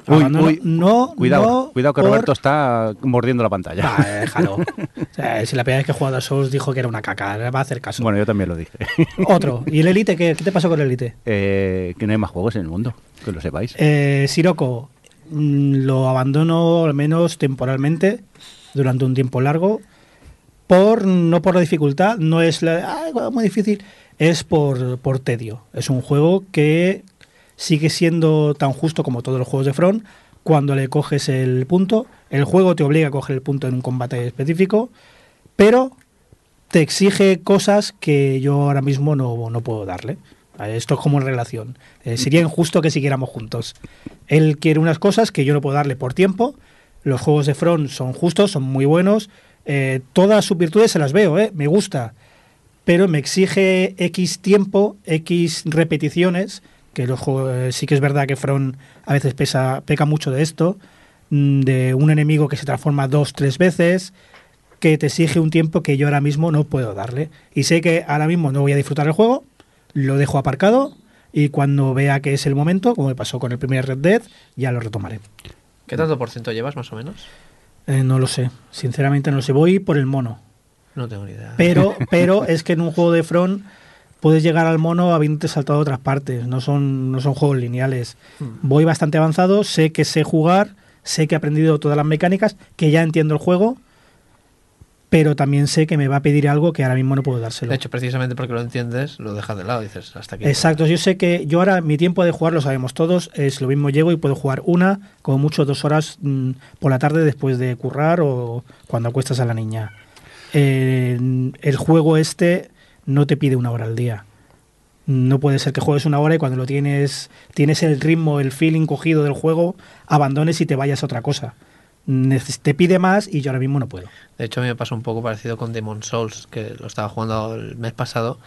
Uy, no, cuidado, no cuidado que por- Roberto está mordiendo la pantalla. Va, eh, déjalo. O sea, si la primera vez que he jugado a Souls dijo que era una caca, va a hacer caso. Bueno, yo también lo dije. Otro. ¿Y el Elite qué? ¿Qué te pasó con el Elite? Eh, que no hay más juegos en el mundo, que lo sepáis. Eh, Sirocco mm, lo abandono al menos temporalmente durante un tiempo largo por no por la dificultad no es la, "Ay, muy difícil es por, por tedio es un juego que sigue siendo tan justo como todos los juegos de Front cuando le coges el punto el juego te obliga a coger el punto en un combate específico pero te exige cosas que yo ahora mismo no, no puedo darle. Esto es como en relación. Eh, sería injusto que siguiéramos juntos. Él quiere unas cosas que yo no puedo darle por tiempo. Los juegos de Front son justos, son muy buenos. Eh, todas sus virtudes se las veo, ¿eh? me gusta. Pero me exige X tiempo, X repeticiones, que los juegos, eh, sí que es verdad que Front a veces pesa, peca mucho de esto, mm, de un enemigo que se transforma dos, tres veces, que te exige un tiempo que yo ahora mismo no puedo darle. Y sé que ahora mismo no voy a disfrutar el juego, lo dejo aparcado y cuando vea que es el momento, como me pasó con el primer Red Dead, ya lo retomaré. ¿Qué tanto por ciento llevas más o menos? Eh, no lo sé, sinceramente no lo sé, voy por el mono. No tengo ni idea. Pero, pero es que en un juego de Front puedes llegar al mono habiéndote saltado otras partes, no son, no son juegos lineales. Voy bastante avanzado, sé que sé jugar, sé que he aprendido todas las mecánicas, que ya entiendo el juego, pero también sé que me va a pedir algo que ahora mismo no puedo dárselo. De hecho, precisamente porque lo entiendes, lo dejas de lado, dices, hasta aquí. Exacto, yo sé que yo ahora mi tiempo de jugar, lo sabemos todos, es lo mismo llego y puedo jugar una, como mucho dos horas mm, por la tarde después de currar o cuando acuestas a la niña. Eh, el juego este no te pide una hora al día. No puede ser que juegues una hora y cuando lo tienes, tienes el ritmo, el feeling cogido del juego, abandones y te vayas a otra cosa. Te pide más y yo ahora mismo no puedo. De hecho, a mí me pasó un poco parecido con Demon Souls, que lo estaba jugando el mes pasado.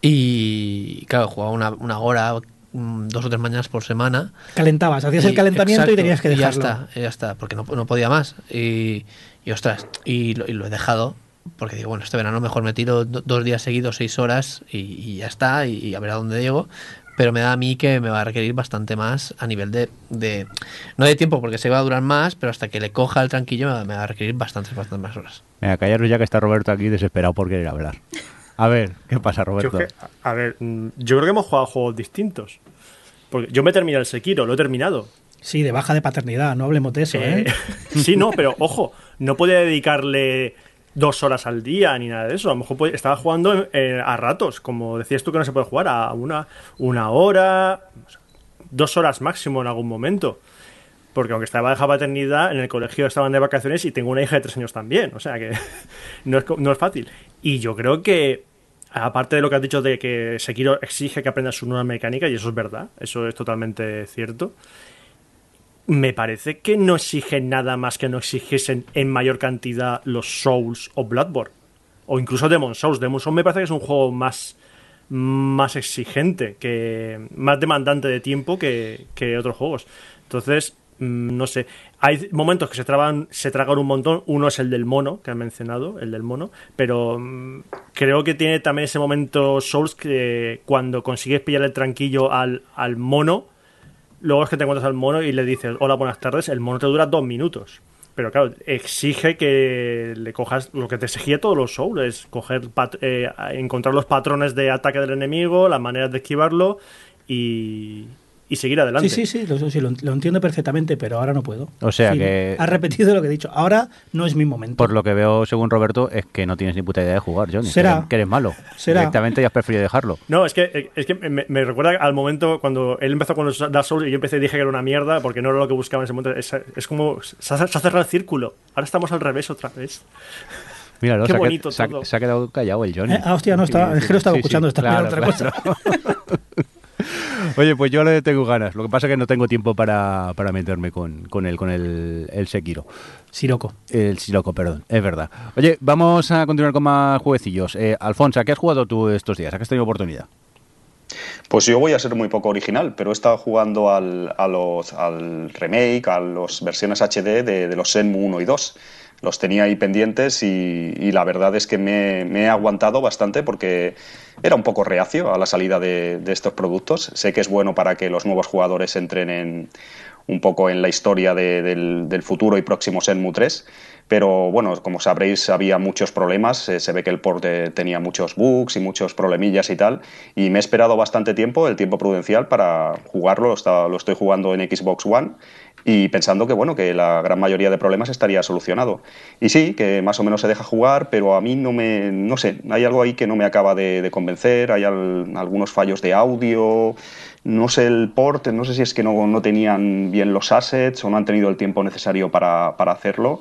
Y claro, jugaba una, una hora, mm, dos o tres mañanas por semana. Calentabas, hacías el calentamiento y tenías que y ya dejarlo. está, ya está, porque no, no podía más. Y, y ostras, y lo, y lo he dejado, porque digo, bueno, este verano mejor me tiro do- dos días seguidos, seis horas, y, y ya está, y, y a ver a dónde llego. Pero me da a mí que me va a requerir bastante más a nivel de, de- No de tiempo, porque se va a durar más, pero hasta que le coja el tranquillo me va, me va a requerir bastantes, bastantes más horas. Venga, callaros ya que está Roberto aquí desesperado por querer hablar. A ver, ¿qué pasa, Roberto? que- a ver, mm, yo creo que hemos jugado juegos distintos. Porque yo me he terminado el Sekiro, lo he terminado. Sí, de baja de paternidad, no hablemos de eso, ¿eh? Eh, sí, no, pero ojo, no podía dedicarle dos horas al día ni nada de eso. A lo mejor podía- estaba jugando eh, a ratos, como decías tú que no se puede jugar a una, una hora, dos horas máximo en algún momento. Porque aunque estaba de paternidad, en el colegio estaban de vacaciones y tengo una hija de tres años también. O sea que no es, no es fácil. Y yo creo que, aparte de lo que has dicho de que Sekiro exige que aprendas su nueva mecánica, y eso es verdad, eso es totalmente cierto, me parece que no exigen nada más que no exigiesen en mayor cantidad los Souls o Bloodborne. O incluso Demon Souls. Demon Souls me parece que es un juego más, más exigente, que más demandante de tiempo que, que otros juegos. Entonces, mm, no sé. Hay momentos que se traban, se tragan un montón. Uno es el del mono, que han mencionado, el del mono. Pero mm, creo que tiene también ese momento Souls que cuando consigues pillar el tranquillo al, al mono, luego es que te encuentras al mono y le dices hola, buenas tardes, el mono te dura dos minutos. Pero claro, exige que le cojas lo que te exigía todos los Souls, es coger eh, encontrar los patrones de ataque del enemigo, las maneras de esquivarlo y, y seguir adelante. Sí, sí, sí, lo, sí, lo, lo entiendo perfectamente, pero ahora no puedo. O sea Sí, que- Has repetido lo que he dicho. Ahora no es mi momento. Por lo que veo, según Roberto, es que no tienes ni puta idea de jugar, Johnny. Será. Que eres, que eres malo. Será. Directamente ya has preferido dejarlo. No, es que, es que me, me recuerda al momento cuando él empezó con los Dark Souls y yo empecé y dije que era una mierda porque no era lo que buscaba en ese momento. Es, es como se ha, se ha cerrado el círculo. Ahora estamos al revés otra vez. Míralo, Qué se, ha, bonito se ha- todo. se ha quedado callado el Johnny. Eh, ah, hostia, no, estaba- es que lo estaba escuchando, estaba mirando otra cosa. Oye, pues yo le tengo ganas. Lo que pasa es que no tengo tiempo para, para meterme con, con el, con el, el Sekiro. Siroco. El Siroco, perdón, es verdad. Oye, vamos a continuar con más jueguecillos. Eh, Alfonso, ¿a qué has jugado tú estos días? ¿A qué has tenido oportunidad? Pues yo voy a ser muy poco original, pero he estado jugando al, a los, al remake, a las versiones HD de, de los Shenmue 1 y 2. Los tenía ahí pendientes y, la verdad es que me, he aguantado bastante porque era un poco reacio a la salida de, estos productos. Sé que es bueno para que los nuevos jugadores entren en, un poco en la historia de- del, futuro y próximo Shenmue 3. Pero bueno, como sabréis, había muchos problemas. eh, se ve que el port tenía muchos bugs y muchos problemillas y tal. Y me he esperado bastante tiempo, el tiempo prudencial, para jugarlo. Lo estoy jugando en Xbox One y pensando que bueno, que la gran mayoría de problemas estaría solucionado. Y sí, que más o menos se deja jugar, pero a mí no me, no sé, hay algo ahí que no me acaba de, convencer. Hay al- algunos fallos de audio. No sé el port, no sé si es que no, no tenían bien los assets o no han tenido el tiempo necesario para, para hacerlo.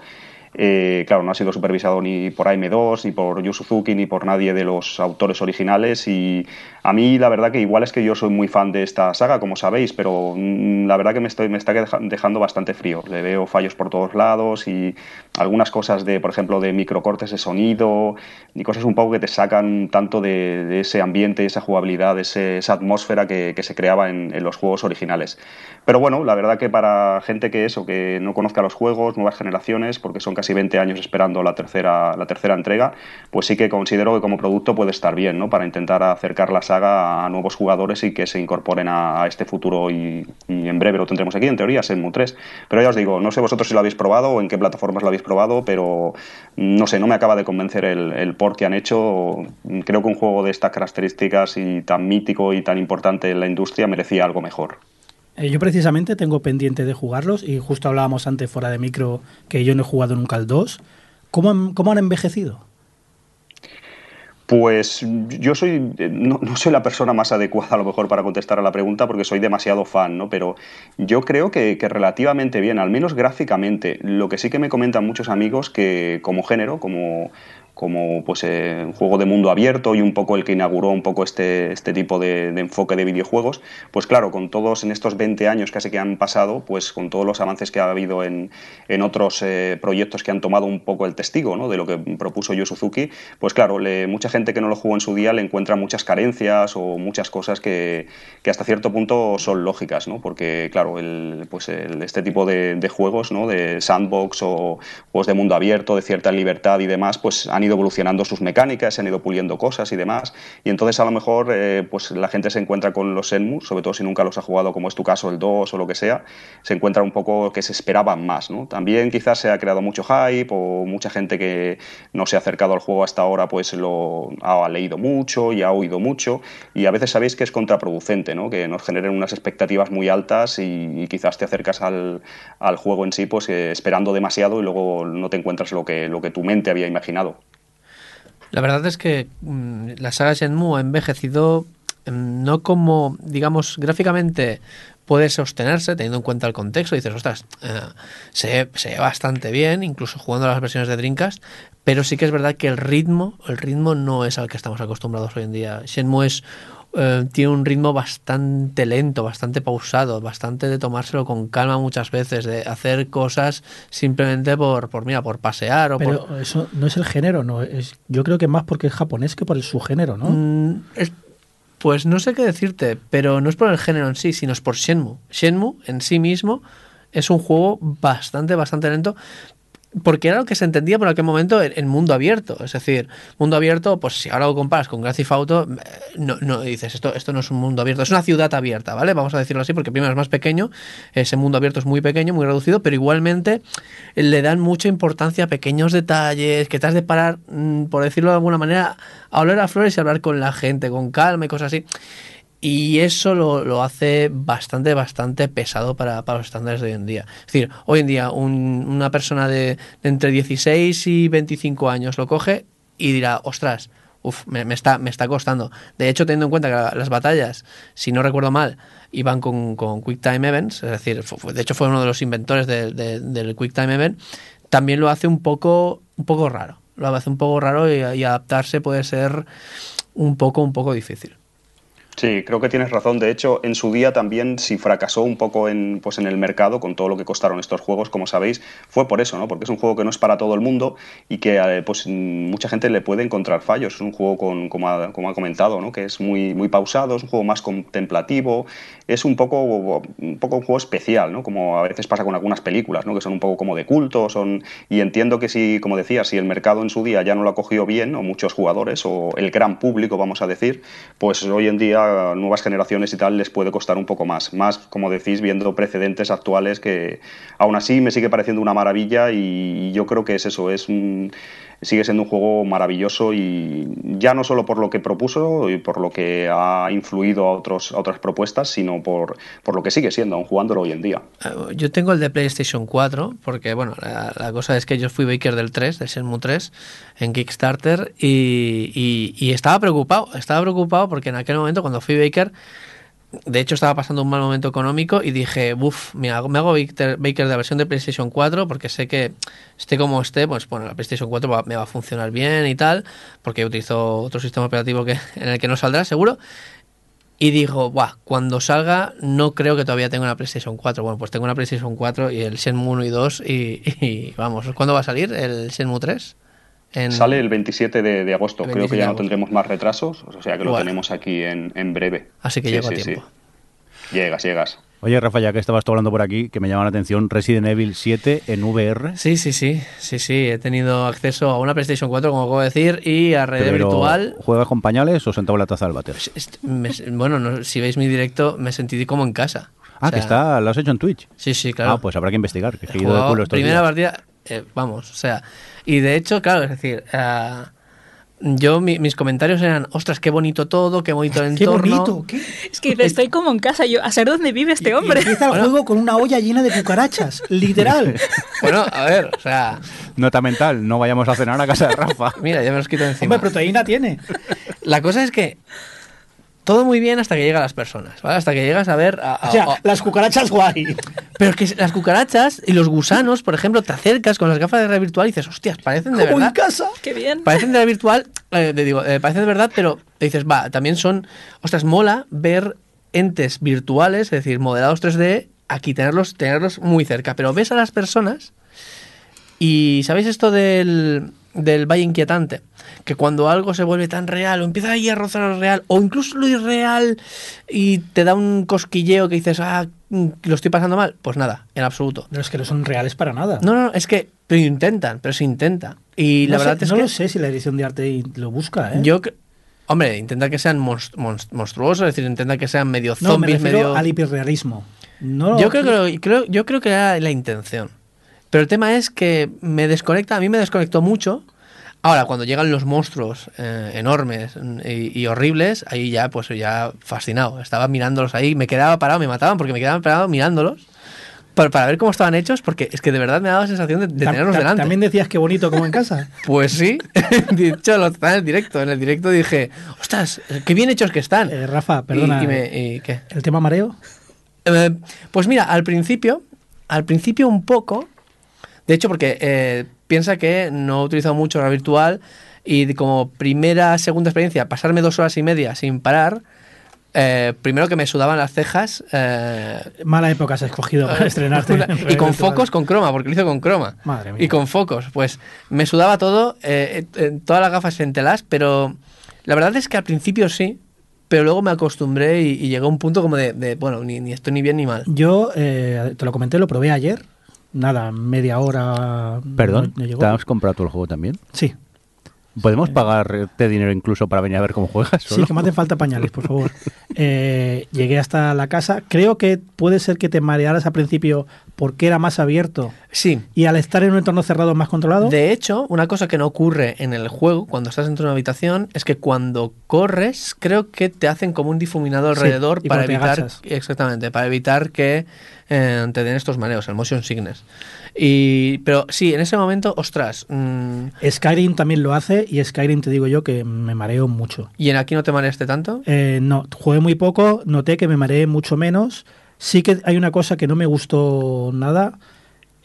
Eh, claro, no ha sido supervisado ni por AM2, ni por Yu Suzuki, ni por nadie de los autores originales. Y a mí, la verdad, que igual es que yo soy muy fan de esta saga, como sabéis, pero mm, la verdad que me, estoy, me está deja- dejando bastante frío. Le veo fallos por todos lados y algunas cosas de, por ejemplo, de microcortes de sonido y cosas un poco que te sacan tanto de, de ese ambiente, esa jugabilidad, ese- esa atmósfera que, que se creaba en, en los juegos originales. Pero bueno, la verdad que para gente que eso, que no conozca los juegos, nuevas generaciones, porque son casi 20 años esperando la tercera, la tercera entrega, pues sí que considero que como producto puede estar bien, ¿no? Para intentar acercar la saga a nuevos jugadores y que se incorporen a, este futuro y, en breve lo tendremos aquí, en teoría, Shenmue 3. Pero ya os digo, no sé vosotros si lo habéis probado o en qué plataformas lo habéis probado, pero no sé, no me acaba de convencer el, el que han hecho. Creo que un juego de estas características y tan mítico y tan importante en la industria merecía algo mejor. Eh, yo precisamente tengo pendiente de jugarlos y justo hablábamos antes fuera de micro que yo no he jugado nunca al 2. ¿cómo han, cómo han envejecido? Pues yo soy no, no, soy la persona más adecuada a lo mejor para contestar a la pregunta porque soy demasiado fan, ¿no? Pero yo creo que, que, relativamente bien, al menos gráficamente. Lo que sí que me comentan muchos amigos que como género, como como pues eh, un juego de mundo abierto y un poco el que inauguró un poco este, este tipo de, de, enfoque de videojuegos, pues claro, con todos en estos 20 años casi que han pasado, pues con todos los avances que ha habido en, en otros eh, proyectos que han tomado un poco el testigo ¿no? de lo que propuso Yu Suzuki, pues claro, le, mucha gente que no lo jugó en su día le encuentra muchas carencias o muchas cosas que, que hasta cierto punto son lógicas, ¿no? porque claro, el, pues el, este tipo de, de juegos, ¿no? de sandbox o juegos de mundo abierto, de cierta libertad y demás, pues han ido evolucionando sus mecánicas, se han ido puliendo cosas y demás. Y entonces a lo mejor eh, pues la gente se encuentra con los Enmu, sobre todo si nunca los ha jugado, como es tu caso, el 2 o lo que sea, se encuentra un poco que se esperaban más. ¿no? También quizás se ha creado mucho hype o mucha gente que no se ha acercado al juego hasta ahora pues lo ha leído mucho y ha oído mucho y a veces sabéis que es contraproducente, ¿no? que nos generen unas expectativas muy altas y, y quizás te acercas al, al, juego en sí pues eh, esperando demasiado y luego no te encuentras lo que, lo que tu mente había imaginado. La verdad es que mmm, la saga Shenmue ha envejecido mmm, no como, digamos, gráficamente puede sostenerse teniendo en cuenta el contexto. Dices, ostras, eh, se, ve bastante bien, incluso jugando las versiones de Dreamcast, pero sí que es verdad que el ritmo, el ritmo no es al que estamos acostumbrados hoy en día. Shenmue es eh, tiene un ritmo bastante lento, bastante pausado, bastante de tomárselo con calma muchas veces, de hacer cosas simplemente por, por mira, por pasear o Pero por... eso no es el género, no es. Yo creo que más porque es japonés que por el subgénero, ¿no? Mm, es, pues no sé qué decirte, pero no es por el género en sí, sino es por Shenmue. Shenmue en sí mismo es un juego bastante, bastante lento, porque era lo que se entendía por aquel momento en, mundo abierto. Es decir, mundo abierto, pues si ahora lo comparas con Grand Theft Auto, no, no dices, esto, esto no es un mundo abierto, es una ciudad abierta, ¿vale? Vamos a decirlo así, porque primero es más pequeño, ese mundo abierto es muy pequeño, muy reducido, pero igualmente le dan mucha importancia a pequeños detalles, que te has de parar, mm, por decirlo de alguna manera, a oler a flores y hablar con la gente, con calma y cosas así. Y eso lo, lo, hace bastante, bastante pesado para, para, los estándares de hoy en día. Es decir, hoy en día un, una persona de, entre 16 y 25 años lo coge y dirá, ostras, me, está, me está costando. De hecho, teniendo en cuenta que las batallas, si no recuerdo mal, iban con, con Quick Time Events, es decir, fue, de hecho fue uno de los inventores de, de, del Quick Time Event, también lo hace un poco, un poco raro. Lo hace un poco raro y, y adaptarse puede ser un poco, un poco difícil. Sí, creo que tienes razón. De hecho, en su día también, si fracasó un poco en, pues en el mercado con todo lo que costaron estos juegos, como sabéis, fue por eso, ¿no? Porque es un juego que no es para todo el mundo y que eh, pues mucha gente le puede encontrar fallos. Es un juego con, como, ha, comentado, ¿no? Que es muy, muy pausado, es un juego más contemplativo, es un poco, un poco un juego especial, ¿no? Como a veces pasa con algunas películas, ¿no? Que son un poco como de culto, son y entiendo que si, como decía, si el mercado en su día ya no lo ha cogido bien, o muchos jugadores, o el gran público, vamos a decir, pues hoy en día nuevas generaciones y tal les puede costar un poco más. Más, como decís, viendo precedentes actuales que aún así me sigue pareciendo una maravilla y yo creo que es eso, es un, sigue siendo un juego maravilloso y ya no solo por lo que propuso y por lo que ha influido a, otros, a otras propuestas, sino por, por lo que sigue siendo, aún jugándolo hoy en día. Yo tengo el de PlayStation 4, porque bueno, la, cosa es que yo fui baker del 3, del Shenmue 3, en Kickstarter, y, y estaba preocupado, estaba preocupado porque en aquel momento cuando fui baker de hecho estaba pasando un mal momento económico y dije, uff, me hago, me hago Baker, de la versión de PlayStation 4 porque sé que esté como esté, pues bueno, la PlayStation 4 va, me va a funcionar bien y tal, porque utilizo otro sistema operativo que, en el que no saldrá seguro. Y digo, Buah, cuando salga no creo que todavía tenga una PlayStation 4. Bueno, pues tengo una PlayStation 4 y el Shenmue 1 y 2 y, y vamos, ¿cuándo va a salir el Shenmue 3? En... Sale el 27 de, de agosto. Creo que ya no tendremos más retrasos, o sea que lo bueno. tenemos aquí en, en, breve. Así que sí, llego sí, a tiempo. Sí. Llegas, llegas. Oye, Rafa, ya que estabas tú hablando por aquí, que me llama la atención, Resident Evil 7 en VR. Sí, sí, sí, sí, sí, he tenido acceso a una PlayStation 4, como acabo de decir, y a red virtual. ¿Juegas con pañales o sentado en la taza del váter? Me, bueno, no, si veis mi directo, me sentí como en casa. Ah, o sea, que está, lo has hecho en Twitch. Sí, sí, claro. Ah, pues habrá que investigar, que he ido de culo. Primera partida, eh, vamos, o sea, y de hecho, claro, es decir, uh, yo mi- mis comentarios eran, ostras, qué bonito todo, qué bonito el Qué entorno. bonito. ¿qué? Es que estoy como en casa, yo, a saber dónde vive este Y hombre. empieza el juego con una olla llena de cucarachas, literal. Bueno, a ver, o sea, Nota mental, no vayamos a cenar a casa de Rafa. mira, ya me los quito encima. Hombre, proteína tiene. La cosa es que todo muy bien hasta que llegan las personas, ¿vale? Hasta que llegas a ver... a- a- O sea, a- las cucarachas guay. pero es que las cucarachas y los gusanos, por ejemplo, te acercas con las gafas de realidad virtual y dices, hostias, parecen de Como en verdad. casa. Qué bien. Parecen de la virtual, eh, te digo, eh, parecen de verdad, pero te dices, va, también son, ostras, mola ver entes virtuales, es decir, modelados 3D, aquí tenerlos, tenerlos muy cerca. Pero ves a las personas y ¿sabéis esto del, del valle inquietante? Que cuando algo se vuelve tan real o empieza ahí a rozar lo real o incluso lo irreal y te da un cosquilleo que dices, ah, mm, lo estoy pasando mal, pues nada, en absoluto. No es que no son reales para nada. No, no, no, es que pero intentan, pero se intenta. Y la No sé- verdad es no que lo sé si la edición de arte lo busca, ¿eh? yo, hombre, intenta que sean monst- monst- monstruosos, es decir, intenta que sean medio no, me zombies, medio. al hiperrealismo. No, Yo creo que lo- creo, yo creo que era la intención. Pero el tema es que me desconecta, a mí me desconectó mucho. Ahora, cuando llegan los monstruos eh, enormes y, y horribles, ahí ya, pues ya fascinado. Estaba mirándolos ahí, me quedaba parado, me mataban porque me quedaba parado mirándolos para, para ver cómo estaban hechos, porque es que de verdad me daba la sensación de, tenerlos delante. También decías que bonito como en casa. Pues sí, de hecho, lo estaba en el directo. En el directo dije, ostras, qué bien hechos que están. Eh, Rafa, Y- perdona. y me- y qué? ¿El tema mareo? Eh, pues mira, al principio, al principio un poco, de hecho porque eh, piensa que no he utilizado mucho la virtual y como primera, segunda experiencia, pasarme dos horas y media sin parar, eh, primero que me sudaban las cejas eh, Mala época has escogido para estrenarte. una- y con focos con croma, porque lo hice con croma. Madre mía. Y con focos, pues me sudaba todo, eh, todas las gafas en telas, pero la verdad es que al principio sí, pero luego me acostumbré y, y llegó un punto como de, de, bueno, ni, ni estoy ni bien ni mal. Yo, eh, te lo comenté, lo probé ayer. Nada, media hora. Perdón, no- no llegó. ¿te has comprado el juego también? Sí, ¿Podemos pagarte dinero incluso para venir a ver cómo juegas? sí, solo? que me hacen falta pañales, por favor. Eh, llegué hasta la casa. Creo que puede ser que te marearas al principio porque era más abierto Sí. y al estar en un entorno cerrado más controlado. De hecho, una cosa que no ocurre en el juego cuando estás dentro de una habitación es que cuando corres, creo que te hacen como un difuminado Sí, alrededor para evitar exactamente, para evitar que eh, te den estos mareos, el motion sickness. Y pero sí, en ese momento, ostras, mm, Skyrim también lo hace y Skyrim te digo yo que me mareo mucho. ¿y en aquí no te mareaste tanto? Eh, no, jugué muy poco, noté que me mareé mucho menos. Sí que hay una cosa que no me gustó nada.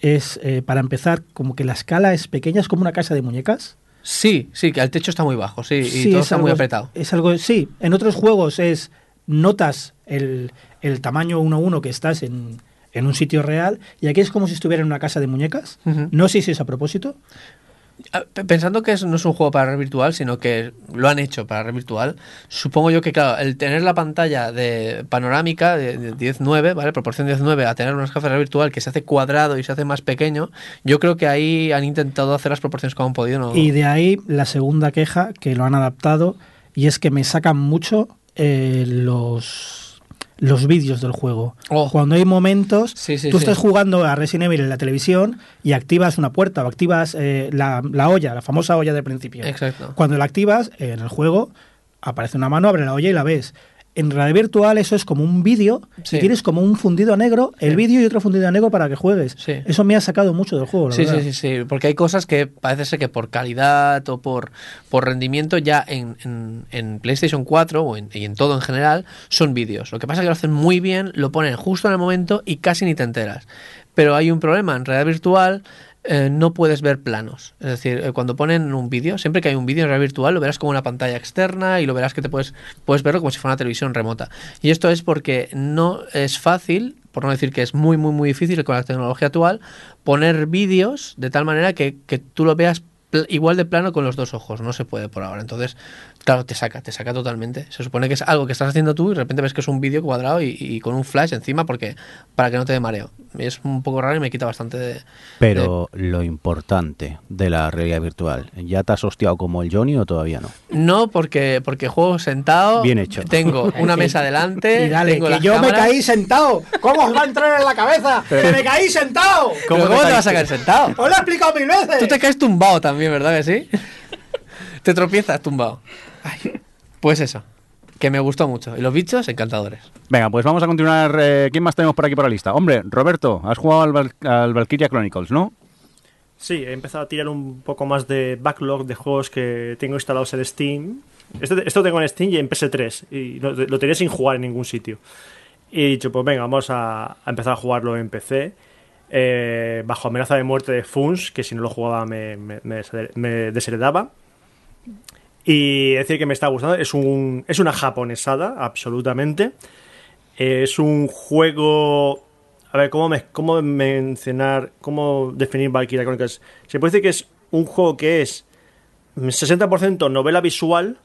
Es, eh, para empezar, como que la escala es pequeña, es como una casa de muñecas. Sí, sí, que el techo está muy bajo, sí, y Sí, todo es está algo- muy apretado. Es algo, sí, en otros juegos es, notas el, el tamaño uno a uno que estás en, en un sitio real y aquí es como si estuviera en una casa de muñecas. No sé si es a propósito. Ah, pe- Pensando que no es un juego para red virtual, sino que lo han hecho para red virtual, supongo yo que, claro, el tener la pantalla de panorámica de, de 10-9, ¿vale? Proporción 10-9, a tener unas gafas de red virtual que se hace cuadrado y se hace más pequeño, yo creo que ahí han intentado hacer las proporciones como han podido. ¿no? Y de ahí la segunda queja, que lo han adaptado, y es que me sacan mucho eh, los, los vídeos del juego. Oh. Cuando hay momentos, Sí, sí, tú sí. estás jugando a Resident Evil en la televisión y activas una puerta o activas eh, la, la olla, la famosa olla del principio. Exacto. Cuando la activas en el juego, aparece una mano, abre la olla y la ves. En realidad virtual eso es como un vídeo Sí. y tienes como un fundido a negro, el Sí. vídeo y otro fundido a negro para que juegues. Sí. Eso me ha sacado mucho del juego, la Sí, verdad. sí, sí, sí, porque hay cosas que parece ser que por calidad o por, por rendimiento ya en, en- en PlayStation 4 o en, y en todo en general son vídeos. Lo que pasa es que lo hacen muy bien, lo ponen justo en el momento y casi ni te enteras. Pero hay un problema, en realidad virtual eh, no puedes ver planos. Es decir, eh, cuando ponen un vídeo, siempre que hay un vídeo en realidad virtual, lo verás como una pantalla externa y lo verás que te puedes, puedes verlo como si fuera una televisión remota. Y esto es porque no es fácil, por no decir que es muy, muy, muy difícil con la tecnología actual, poner vídeos de tal manera que, que tú lo veas igual de plano con los dos ojos. No se puede por ahora. Entonces, claro, te saca, te saca totalmente. Se supone que es algo que estás haciendo tú y de repente ves que es un vídeo cuadrado y, y con un flash encima porque para que no te dé mareo. Es un poco raro y me quita bastante de... Pero lo importante de la realidad virtual, ¿ya te has hostiado como el Johnny o todavía no? No, porque, porque juego sentado. Bien hecho. Tengo una mesa delante. Y dale, tengo que las yo me caí sentado. ¿Cómo os va a entrar en la cabeza? ¡Que me caí sentado! ¿Cómo, ¿Cómo ¿Cómo te te vas a caer sentado? ¡Os lo he explicado mil veces! Tú te caes tumbado también, ¿verdad que sí? Te tropiezas tumbado. Ay, pues eso, que me gustó mucho. Y los bichos, encantadores. Venga, pues vamos a continuar. eh, ¿Quién más tenemos por aquí por la lista? Hombre, Roberto, has jugado al, Val- al Valkyria Chronicles, ¿no? Sí, he empezado a tirar un poco más de backlog de juegos que tengo instalados en Steam. Esto, esto tengo en Steam y en PS3. Y lo, lo tenía sin jugar en ningún sitio. Y he dicho, pues venga, vamos a, a empezar a jugarlo en PC. eh, bajo amenaza de muerte de Funs, que si no lo jugaba me, me- me desher- me desheredaba. Y decir que me está gustando. Es, un, es una japonesada, absolutamente. Es un juego. A ver, ¿cómo, me, cómo mencionar, cómo definir Valkyria Chronicles? Se puede decir que es un juego que es 60% novela visual,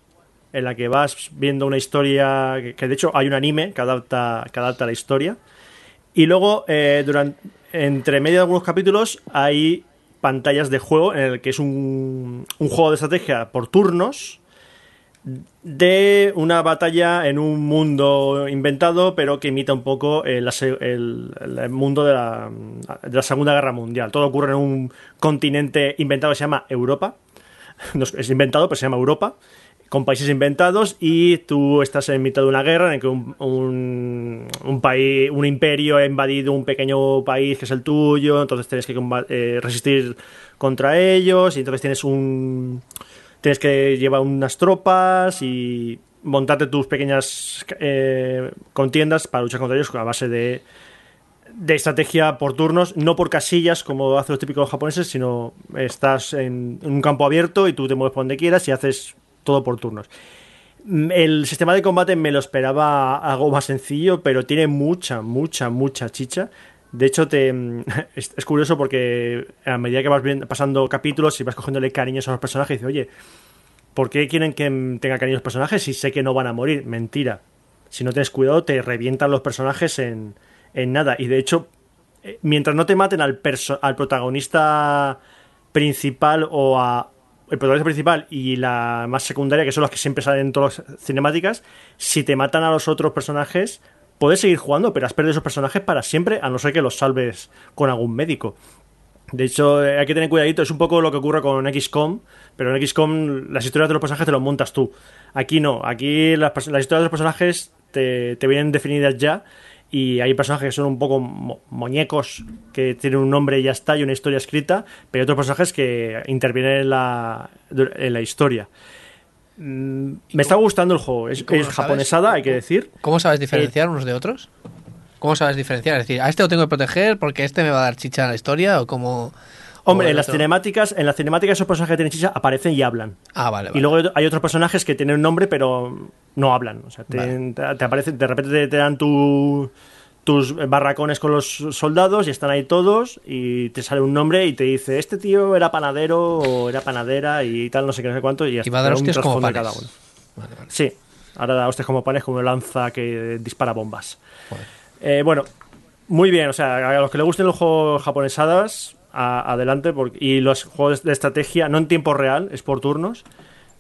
en la que vas viendo una historia, que, de hecho hay un anime que adapta, que adapta la historia. Y luego, eh, durante, entre medio de algunos capítulos, hay pantallas de juego en el que es un, un juego de estrategia por turnos de una batalla en un mundo inventado, pero que imita un poco el, el- mundo de la, de la Segunda Guerra Mundial. Todo ocurre en un continente inventado que se llama Europa. No es inventado, pero se llama Europa. Con países inventados y tú estás en mitad de una guerra en que un, un, país, un imperio ha invadido un pequeño país que es el tuyo, entonces tienes que eh, resistir contra ellos y entonces tienes un, tienes que llevar unas tropas y montarte tus pequeñas eh, contiendas para luchar contra ellos a base de, de estrategia por turnos, no por casillas como hacen los típicos japoneses, sino estás en, en un campo abierto y tú te mueves por donde quieras y haces todo por turnos. Mm, El sistema de combate me lo esperaba algo más sencillo, pero tiene mucha, mucha, mucha chicha. De hecho, te, es, es curioso porque a medida que vas pasando capítulos y vas cogiéndole cariños a los personajes, dices, oye, ¿por qué quieren que mm, tenga cariño a los personajes si sé que no van a morir? Mentira. Si no tienes cuidado, te revientan los personajes en, en nada. Y de hecho, eh, mientras no te maten al, perso- al protagonista principal o a el protagonista principal y la más secundaria, que son las que siempre salen en todas las cinemáticas, si te matan a los otros personajes, puedes seguir jugando, pero has perdido esos personajes para siempre, a no ser que los salves con algún médico. De hecho, eh, hay que tener cuidadito. Es un poco lo que ocurre con XCOM, pero en XCOM las historias de los personajes te los montas tú. Aquí no. Aquí las, historias de los personajes te vienen definidas ya. Y hay personajes que son un poco mo- muñecos, que tienen un nombre y ya está, y una historia escrita, pero hay otros personajes que intervienen en la, en la historia. Mm, Me está gustando el juego. Es, cómo es lo sabes? japonesada, hay que decir. ¿Cómo sabes diferenciar unos de otros? ¿Cómo sabes diferenciar? Es decir, a este lo tengo que proteger porque este me va a dar chicha en la historia o como... Hombre, en las otro? cinemáticas, en las cinemáticas esos personajes que tienen chicha aparecen y hablan. Ah, vale, vale. Y luego hay otros personajes que tienen un nombre pero no hablan. O sea, te, Vale. te- te aparecen, de repente te, te dan tu- tus barracones con los soldados y están ahí todos y te sale un nombre y te dice este tío era panadero o era panadera y tal, no sé qué, no sé cuánto. Y, Y va a dar hostias como panes. cada uno. Vale, vale. Sí, ahora da hostias como panes como lanza que dispara bombas. Eh, bueno, muy bien, o sea, a los que les gusten los juegos japonesadas, a- adelante, porque, y los juegos de estrategia, no en tiempo real, es por turnos,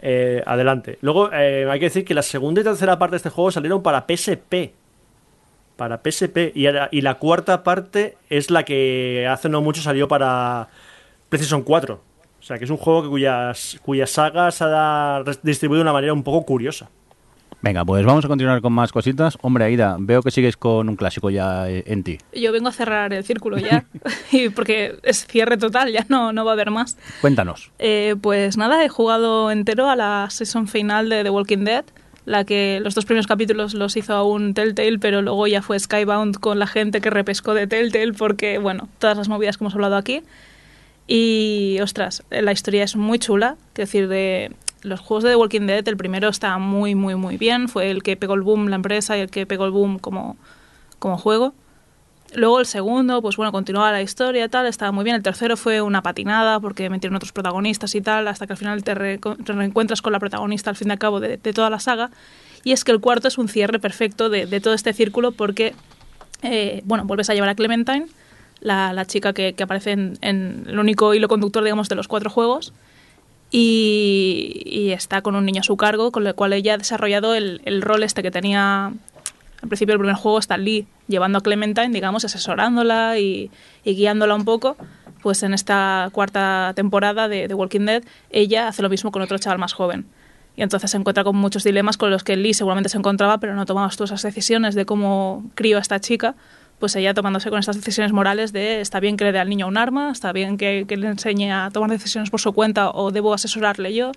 eh, adelante. Luego, eh, hay que decir que la segunda y tercera parte de este juego salieron para PSP. Para PSP. Y, la cuarta parte es la que hace no mucho salió para PlayStation 4. O sea, que es un juego que cuyas, cuyas sagas se ha distribuido de una manera un poco curiosa. Venga, pues vamos a continuar con más cositas. Hombre, Aida, veo que sigues con un clásico ya eh, en ti. Yo vengo a cerrar el círculo ya, y porque es cierre total, ya no, no va a haber más. Cuéntanos. Eh, pues nada, he jugado entero a la season final de The Walking Dead, la que los dos primeros capítulos los hizo aún Telltale, pero luego ya fue Skybound con la gente que repescó de Telltale porque, bueno, todas las movidas que hemos hablado aquí. Y, ostras, la historia es muy chula, es decir, de los juegos de The Walking Dead, el primero está muy, muy, muy bien, fue el que pegó el boom la empresa y el que pegó el boom como, como juego. Luego el segundo, pues bueno, continuaba la historia, tal, estaba muy bien. El tercero fue una patinada porque metieron otros protagonistas y tal, hasta que al final te, re- te reencuentras con la protagonista al fin y al cabo de, toda la saga. Y es que el cuarto es un cierre perfecto de, todo este círculo porque, eh, bueno, vuelves a llevar a Clementine, la, chica que, que aparece en, en el único hilo conductor, digamos, de los cuatro juegos. Y, está con un niño a su cargo, con el cual ella ha desarrollado el, el rol este que tenía al principio del primer juego Stan Lee llevando a Clementine, digamos, asesorándola y, guiándola un poco pues en esta cuarta temporada de Walking Dead, ella hace lo mismo con otro chaval más joven. Y entonces se encuentra con muchos dilemas con los que Lee seguramente se encontraba, pero no tomaba todas esas decisiones de cómo crío a esta chica, pues ella tomándose con estas decisiones morales de está bien que le dé al niño un arma, está bien que, le enseñe a tomar decisiones por su cuenta o debo asesorarle yo.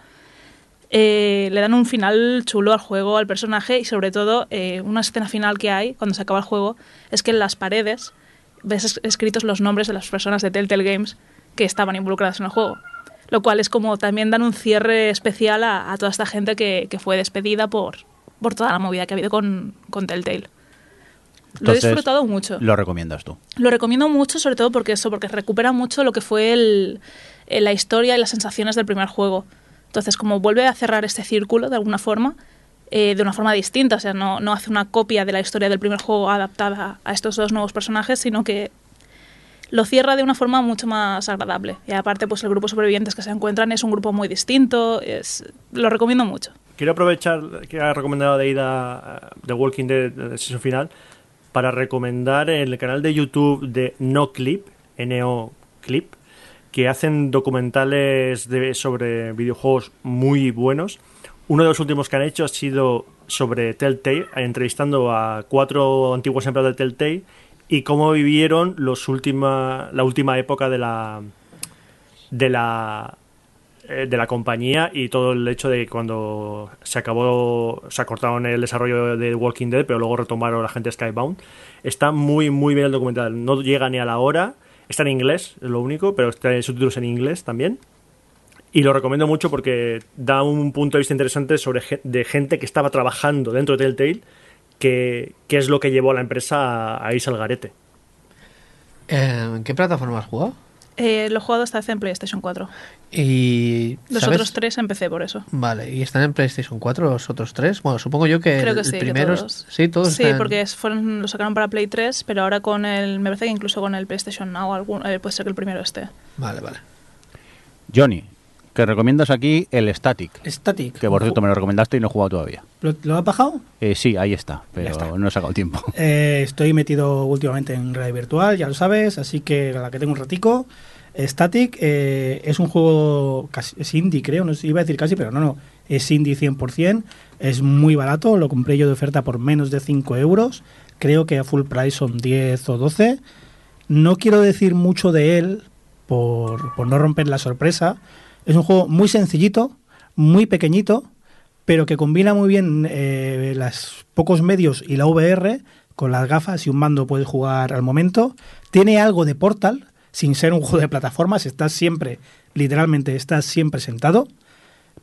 Eh, le dan un final chulo al juego, al personaje y sobre todo eh, una escena final que hay cuando se acaba el juego es que en las paredes ves es- escritos los nombres de las personas de Telltale Games que estaban involucradas en el juego. Lo cual es como también dan un cierre especial a, a toda esta gente que, que fue despedida por, por toda la movida que ha habido con, con Telltale. Lo he disfrutado mucho. Lo recomiendas tú. Lo recomiendo mucho, sobre todo porque eso, porque recupera mucho lo que fue el, eh, la historia y las sensaciones del primer juego. Entonces, como vuelve a cerrar este círculo de alguna forma, eh, de una forma distinta, o sea, no, no hace una copia de la historia del primer juego adaptada a estos dos nuevos personajes, sino que lo cierra de una forma mucho más agradable. Y aparte, pues el grupo de sobrevivientes que se encuentran es un grupo muy distinto, es, lo recomiendo mucho. Quiero aprovechar que ha recomendado de ida The Walking Dead de season final para recomendar el canal de YouTube de No Clip, NO Clip, que hacen documentales sobre videojuegos muy buenos. Uno de los últimos que han hecho ha sido sobre Telltale, entrevistando a cuatro antiguos empleados de Telltale y cómo vivieron los última, la última época de la de la de la compañía y todo el hecho de que cuando se acabó, se acortaron el desarrollo de Walking Dead, pero luego retomaron la gente Skybound. Está muy, muy bien el documental. No llega ni a la hora. Está en inglés, es lo único, pero está en subtítulos en inglés también. Y lo recomiendo mucho porque da un punto de vista interesante sobre de gente que estaba trabajando dentro de Telltale, que, que es lo que llevó a la empresa a, a irse al garete. Eh, ¿En qué plataforma has jugado? Eh, lo he jugado esta vez en PlayStation 4. Y. Los ¿sabes? otros tres empecé por eso. Vale, ¿y están en PlayStation 4 los otros tres? Bueno, supongo yo que Creo que el sí, que primero. es- todos. Sí, todos Sí, están- porque fueron, lo sacaron para Play 3, pero ahora con el. Me parece que incluso con el PlayStation Now algún, eh, puede ser que el primero esté. Vale, vale. Johnny, que recomiendas aquí el Static. Static. Que por cierto me lo recomendaste y no he jugado todavía. ¿Lo, lo has bajado? Eh, sí, ahí está, pero está. no he sacado tiempo. Eh, estoy metido últimamente en realidad virtual, ya lo sabes, así que a la que tengo un ratico. Static eh, es un juego casi, es indie, creo, no iba a decir casi, pero no, no, es indie 100%, es muy barato, lo compré yo de oferta por menos de 5 euros, creo que a full price son 10 o 12. No quiero decir mucho de él por, por no romper la sorpresa. Es un juego muy sencillito, muy pequeñito, pero que combina muy bien eh, los pocos medios y la VR. Con las gafas y un mando puedes jugar al momento. Tiene algo de Portal, sin ser un juego de plataformas. Estás siempre, literalmente, estás siempre sentado.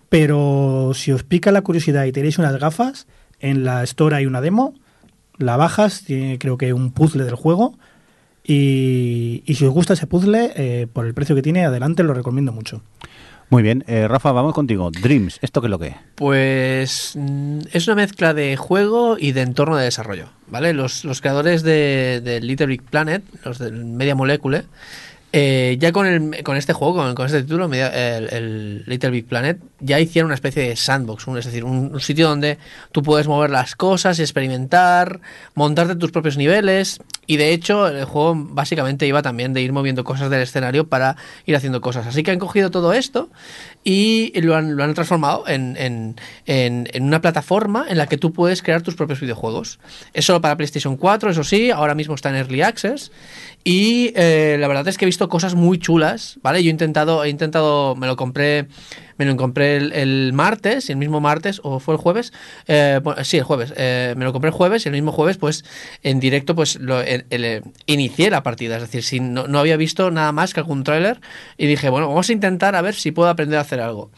Pero si os pica la curiosidad y tenéis unas gafas, en la Store hay una demo. La bajas, tiene creo que un puzzle del juego. Y, si os gusta ese puzzle, eh, por el precio que tiene, adelante, lo recomiendo mucho. Muy bien, eh, Rafa, vamos contigo. Dreams, ¿esto qué es lo que es? Pues mm, es una mezcla de juego y de entorno de desarrollo, ¿vale? Los, los creadores de, de Little Big Planet, los del Media Molecule, eh, ya con, el, con este juego, con, con este título, Media- el, el Little Big Planet, ya hicieron una especie de sandbox, un- es decir, un, un sitio donde tú puedes mover las cosas, experimentar, montarte tus propios niveles. Y de hecho, el juego básicamente iba también de ir moviendo cosas del escenario para ir haciendo cosas. Así que han cogido todo esto y lo han, lo han transformado en, en- en- una plataforma en la que tú puedes crear tus propios videojuegos. Es solo para PlayStation 4, eso sí, ahora mismo está en Early Access. Y eh, la verdad es que he visto cosas muy chulas, ¿vale? Yo he intentado, he intentado, me lo compré, me lo compré el, el martes, el mismo martes, o fue el jueves, eh, sí, el jueves, eh, me lo compré el jueves, y el mismo jueves, pues, en directo, pues, lo, eh, inicié la partida, es decir, si no, no había visto nada más que algún tráiler, y dije, bueno, vamos a intentar a ver si puedo aprender a hacer algo.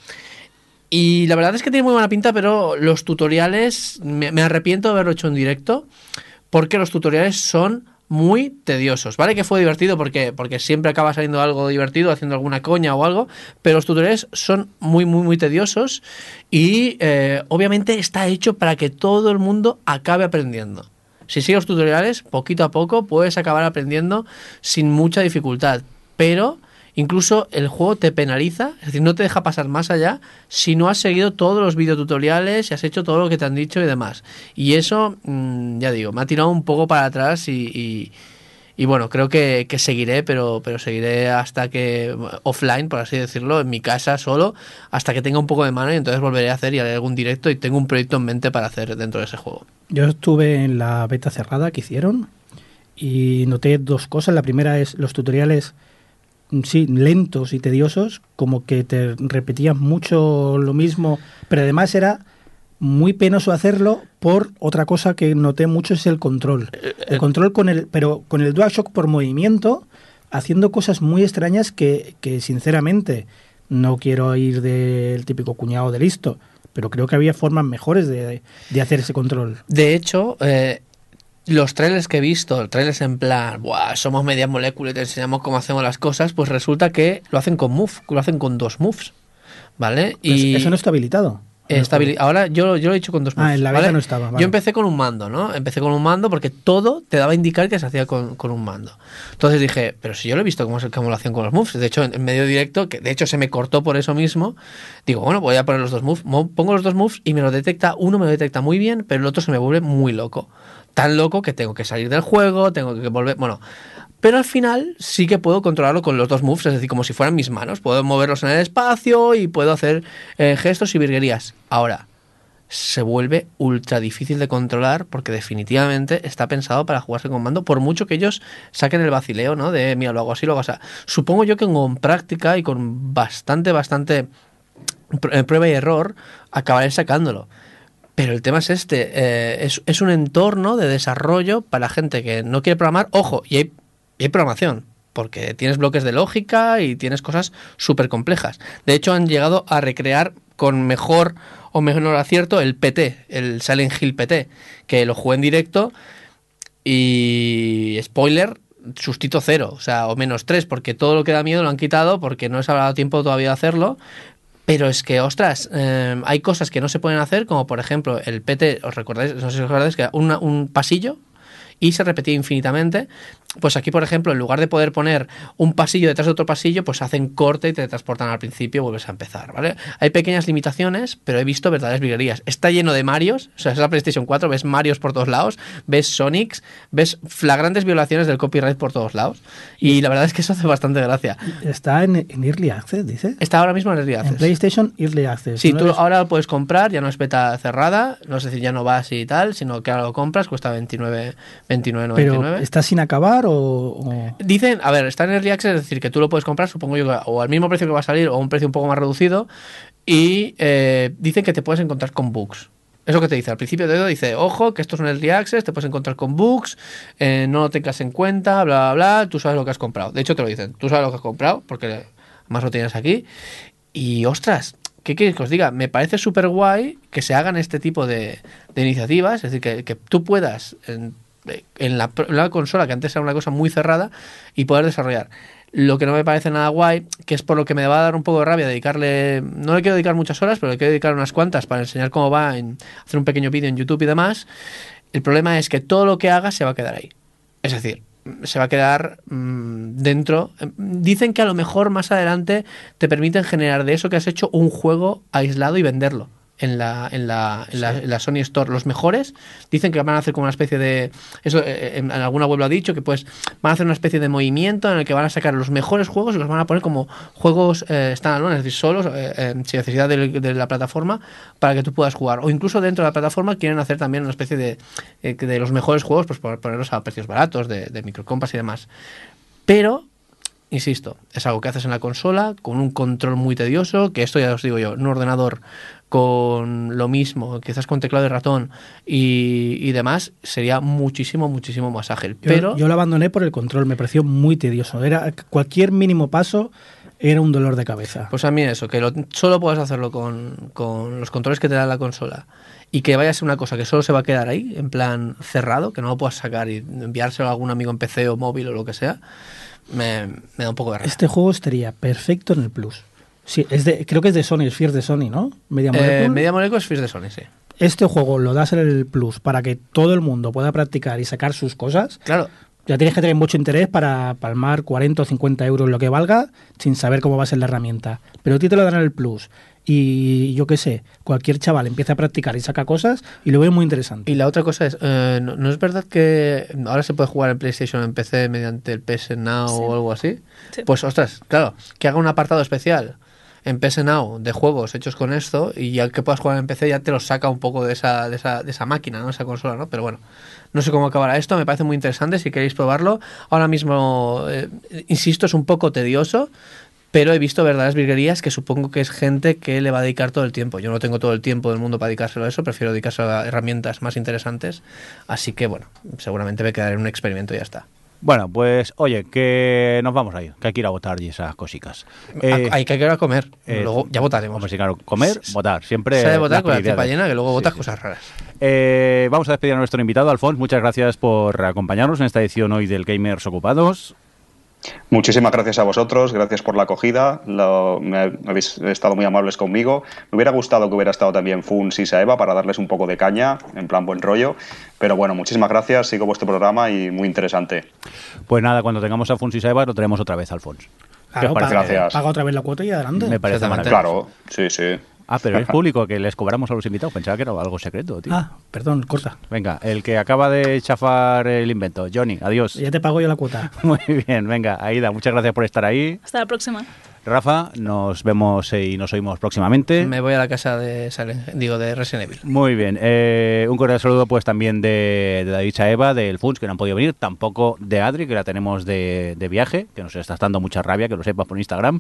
Y la verdad es que tiene muy buena pinta, pero los tutoriales, me arrepiento de haberlo hecho en directo, porque los tutoriales son muy tediosos. Vale que fue divertido porque, porque siempre acaba saliendo algo divertido, haciendo alguna coña o algo, pero los tutoriales son muy, muy, muy tediosos y eh, obviamente está hecho para que todo el mundo acabe aprendiendo. Si sigues los tutoriales, poquito a poco puedes acabar aprendiendo sin mucha dificultad, pero incluso el juego te penaliza, es decir, no te deja pasar más allá si no has seguido todos los videotutoriales y has hecho todo lo que te han dicho y demás. Y eso, mm, ya digo, me ha tirado un poco para atrás y, y- bueno, creo que, que seguiré, pero, pero seguiré hasta que offline, por así decirlo, en mi casa solo, hasta que tenga un poco de mano y entonces volveré a hacer y haré algún directo y tengo un proyecto en mente para hacer dentro de ese juego. Yo estuve en la beta cerrada que hicieron y noté dos cosas. La primera es los tutoriales, sí, lentos y tediosos, como que te repetían mucho lo mismo, pero además era muy penoso hacerlo por otra cosa que noté mucho es el control. El control con el, pero con el DualShock por movimiento, haciendo cosas muy extrañas que, que sinceramente no quiero ir del típico cuñado de listo, pero creo que había formas mejores de, de hacer ese control. De hecho, eh, los trailers que he visto, trailers en plan, Buah, somos media molécula y te enseñamos cómo hacemos las cosas, pues resulta que lo hacen con move, lo hacen con dos moves, ¿vale? Pues eso no está habilitado. Estabili- Ahora yo, yo lo he hecho con dos Ah, moves, en la ¿vale? no estaba, vale. Yo empecé con un mando, ¿no? Empecé con un mando porque todo te daba a indicar que se hacía con, con un mando. Entonces dije, pero si yo lo he visto cómo, se- cómo lo hacían con los moves. De hecho, en, medio directo, que de hecho se me cortó por eso mismo, digo, bueno, voy a poner los dos moves. Mo- Pongo los dos moves y me lo detecta, uno me lo detecta muy bien, pero el otro se me vuelve muy loco. Tan loco que tengo que salir del juego, tengo que volver, bueno... Pero al final sí que puedo controlarlo con los dos moves, es decir, como si fueran mis manos. Puedo moverlos en el espacio y puedo hacer eh, gestos y virguerías. Ahora, se vuelve ultra difícil de controlar porque definitivamente está pensado para jugarse con mando, por mucho que ellos saquen el vacileo, ¿no? De, mira, lo hago así, lo hago así. Supongo yo que con práctica y con bastante, bastante eh, prueba y error, acabaré sacándolo. Pero el tema es este, eh, es, es un entorno de desarrollo para gente que no quiere programar, ojo, y hay, y hay programación, porque tienes bloques de lógica y tienes cosas súper complejas. De hecho, han llegado a recrear con mejor o menor acierto el PT, el Silent Hill PT, que lo jugué en directo y spoiler, sustito cero, o sea, o menos tres, porque todo lo que da miedo lo han quitado porque no les ha dado tiempo todavía de hacerlo. Pero es que, ostras, eh, hay cosas que no se pueden hacer, como por ejemplo el PT, os recordáis, no sé si os acordáis, que una- un pasillo y se repetía infinitamente. Pues aquí, por ejemplo, en lugar de poder poner un pasillo detrás de otro pasillo, pues hacen corte y te transportan al principio y vuelves a empezar, ¿vale? Hay pequeñas limitaciones, pero he visto verdaderas virguerías. Está lleno de Marios, o sea, es la PlayStation 4, ves Marios por todos lados, ves Sonics, ves flagrantes violaciones del copyright por todos lados. Y la verdad es que eso hace bastante gracia. Está en, en Early Access, dice. Está ahora mismo en el En PlayStation Early Access. Sí, ¿no tú eres- ahora lo puedes comprar, ya no es beta cerrada, no es decir, ya no vas y tal, sino que ahora lo compras, cuesta 29, 29,99. Pero está sin acabar o, o- Dicen, a ver, está en Early Access, es decir, que tú lo puedes comprar, supongo yo, o al mismo precio que va a salir o a un precio un poco más reducido, y eh, dicen que te puedes encontrar con bugs. Eso que te dice, al principio de todo dice, ojo, que esto es un Early Access, te puedes encontrar con bugs, eh, no lo tengas en cuenta, bla, bla, bla, tú sabes lo que has comprado. De hecho, te lo dicen, tú sabes lo que has comprado, porque más lo tienes aquí. Y ostras, ¿qué quieres que os diga? Me parece súper guay que se hagan este tipo de, de iniciativas, es decir, que, que tú puedas en, en la, la consola, que antes era una cosa muy cerrada, y poder desarrollar. Lo que no me parece nada guay, que es por lo que me va a dar un poco de rabia dedicarle, no le quiero dedicar muchas horas, pero le quiero dedicar unas cuantas para enseñar cómo va, en hacer un pequeño vídeo en YouTube y demás. El problema es que todo lo que haga se va a quedar ahí. Es decir, se va a quedar mmm, dentro. Dicen que a lo mejor más adelante te permiten generar de eso que has hecho un juego aislado y venderlo en la, en la, en la, en la Sony Store. Los mejores dicen que van a hacer como una especie de. Eso eh, en, en alguna web lo ha dicho, que pues van a hacer una especie de movimiento en el que van a sacar los mejores juegos y los van a poner como juegos eh, standalone, es decir, solos, eh, eh, sin necesidad de, de, la plataforma, para que tú puedas jugar. O incluso dentro de la plataforma quieren hacer también una especie de, eh, de los mejores juegos, pues ponerlos a precios baratos, de, de microcompas y demás. Pero insisto, es algo que haces en la consola con un control muy tedioso, que esto ya os digo yo, un ordenador con lo mismo, quizás con teclado de ratón y, y demás, sería muchísimo, muchísimo más ágil. Yo, Pero yo lo abandoné por el control, me pareció muy tedioso. Era cualquier mínimo paso era un dolor de cabeza. Pues a mí eso, que lo, solo puedes hacerlo con, con, los controles que te da la consola y que vaya a ser una cosa que solo se va a quedar ahí, en plan cerrado, que no lo puedas sacar y enviárselo a algún amigo en PC o móvil o lo que sea, me, me da un poco de rabia. Este juego estaría perfecto en el Plus. Sí, es de, creo que es de Sony, es Fear de Sony, ¿no? Media Molecule. Eh, Media Molecule es Fear de Sony, sí. Este juego lo das en el Plus para que todo el mundo pueda practicar y sacar sus cosas. Claro. Ya tienes que tener mucho interés para palmar 40 o 50 euros lo que valga sin saber cómo va a ser la herramienta. Pero a ti te lo dan en el plus. Y yo qué sé, cualquier chaval empieza a practicar y saca cosas y lo veo muy interesante. Y la otra cosa es, eh, ¿no, no es verdad que ahora se puede jugar en PlayStation o en PC mediante el PS Now Sí. o algo así? Sí. Pues ostras, claro, que haga un apartado especial en PS Now de juegos hechos con esto y ya que puedas jugar en PC ya te los saca un poco de esa, de esa, de esa máquina, ¿no? esa consola, ¿no? Pero bueno, no sé cómo acabará esto, me parece muy interesante si queréis probarlo. Ahora mismo, eh, insisto, es un poco tedioso, pero he visto verdaderas virguerías que supongo que es gente que le va a dedicar todo el tiempo. Yo no tengo todo el tiempo del mundo para dedicárselo a eso, prefiero dedicárselo a herramientas más interesantes. Así que bueno, seguramente me quedaré en un experimento y ya está. Bueno, pues oye, que nos vamos a ir, que hay que ir a votar y esas cositas. Eh, hay que ir a comer, eh, luego ya votaremos. Hombre, sí, claro, comer, votar, siempre. Se votar con la cepa llena, que luego votas sí. cosas raras. Eh, vamos a despedir a nuestro invitado, Alfons. Muchas gracias por acompañarnos en esta edición hoy del Gamers Ocupados. Muchísimas gracias a vosotros, gracias por la acogida, lo- me, habéis estado muy amables conmigo. Me hubiera gustado que hubiera estado también Funs y Saeva para darles un poco de caña, en plan buen rollo. Pero bueno, muchísimas gracias, sigo vuestro programa y muy interesante. Pues nada, cuando tengamos a y Saeva, lo traemos otra vez, Alfons. ¿Qué os parece? paga, Gracias. paga otra vez la cuota y adelante. Me parece maravilloso. Claro, sí, sí. Ah, pero es público que les cobramos a los invitados. Pensaba que era algo secreto, tío. Ah, perdón, corta. Venga, el que acaba de chafar el invento. Johnny, adiós. Ya te pago yo la cuota. Muy bien, venga, Aida, muchas gracias por estar ahí. Hasta la próxima. Rafa, nos vemos y nos oímos próximamente. Me voy a la casa de Silent- digo de Resident Evil. Muy bien, eh, un cordial saludo pues también de, de David Eva, del Funs, que no han podido venir, tampoco de Adri, que la tenemos de, de viaje, que nos está dando mucha rabia, que lo sepas por Instagram,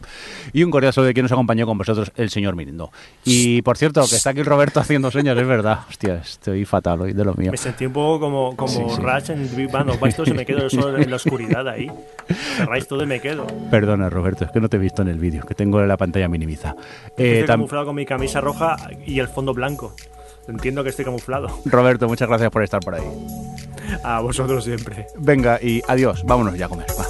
y un cordial saludo de quien nos acompañó con vosotros, el señor Mirindo. Y por cierto, que está aquí Roberto haciendo señas, es verdad, hostia, estoy fatal hoy de lo mío. Me sentí un poco como, como Sí, sí. Rush en Big Bang. Y me quedo solo en la oscuridad ahí. Cerráis todo y me quedo. Perdona, Roberto, es que no te he visto en el vídeo, que tengo la pantalla minimiza. Eh, Estoy tam- camuflado con mi camisa roja y el fondo blanco. Entiendo que estoy camuflado. Roberto, muchas gracias por estar por ahí. A vosotros siempre. Venga, y adiós, vámonos ya a comer. va.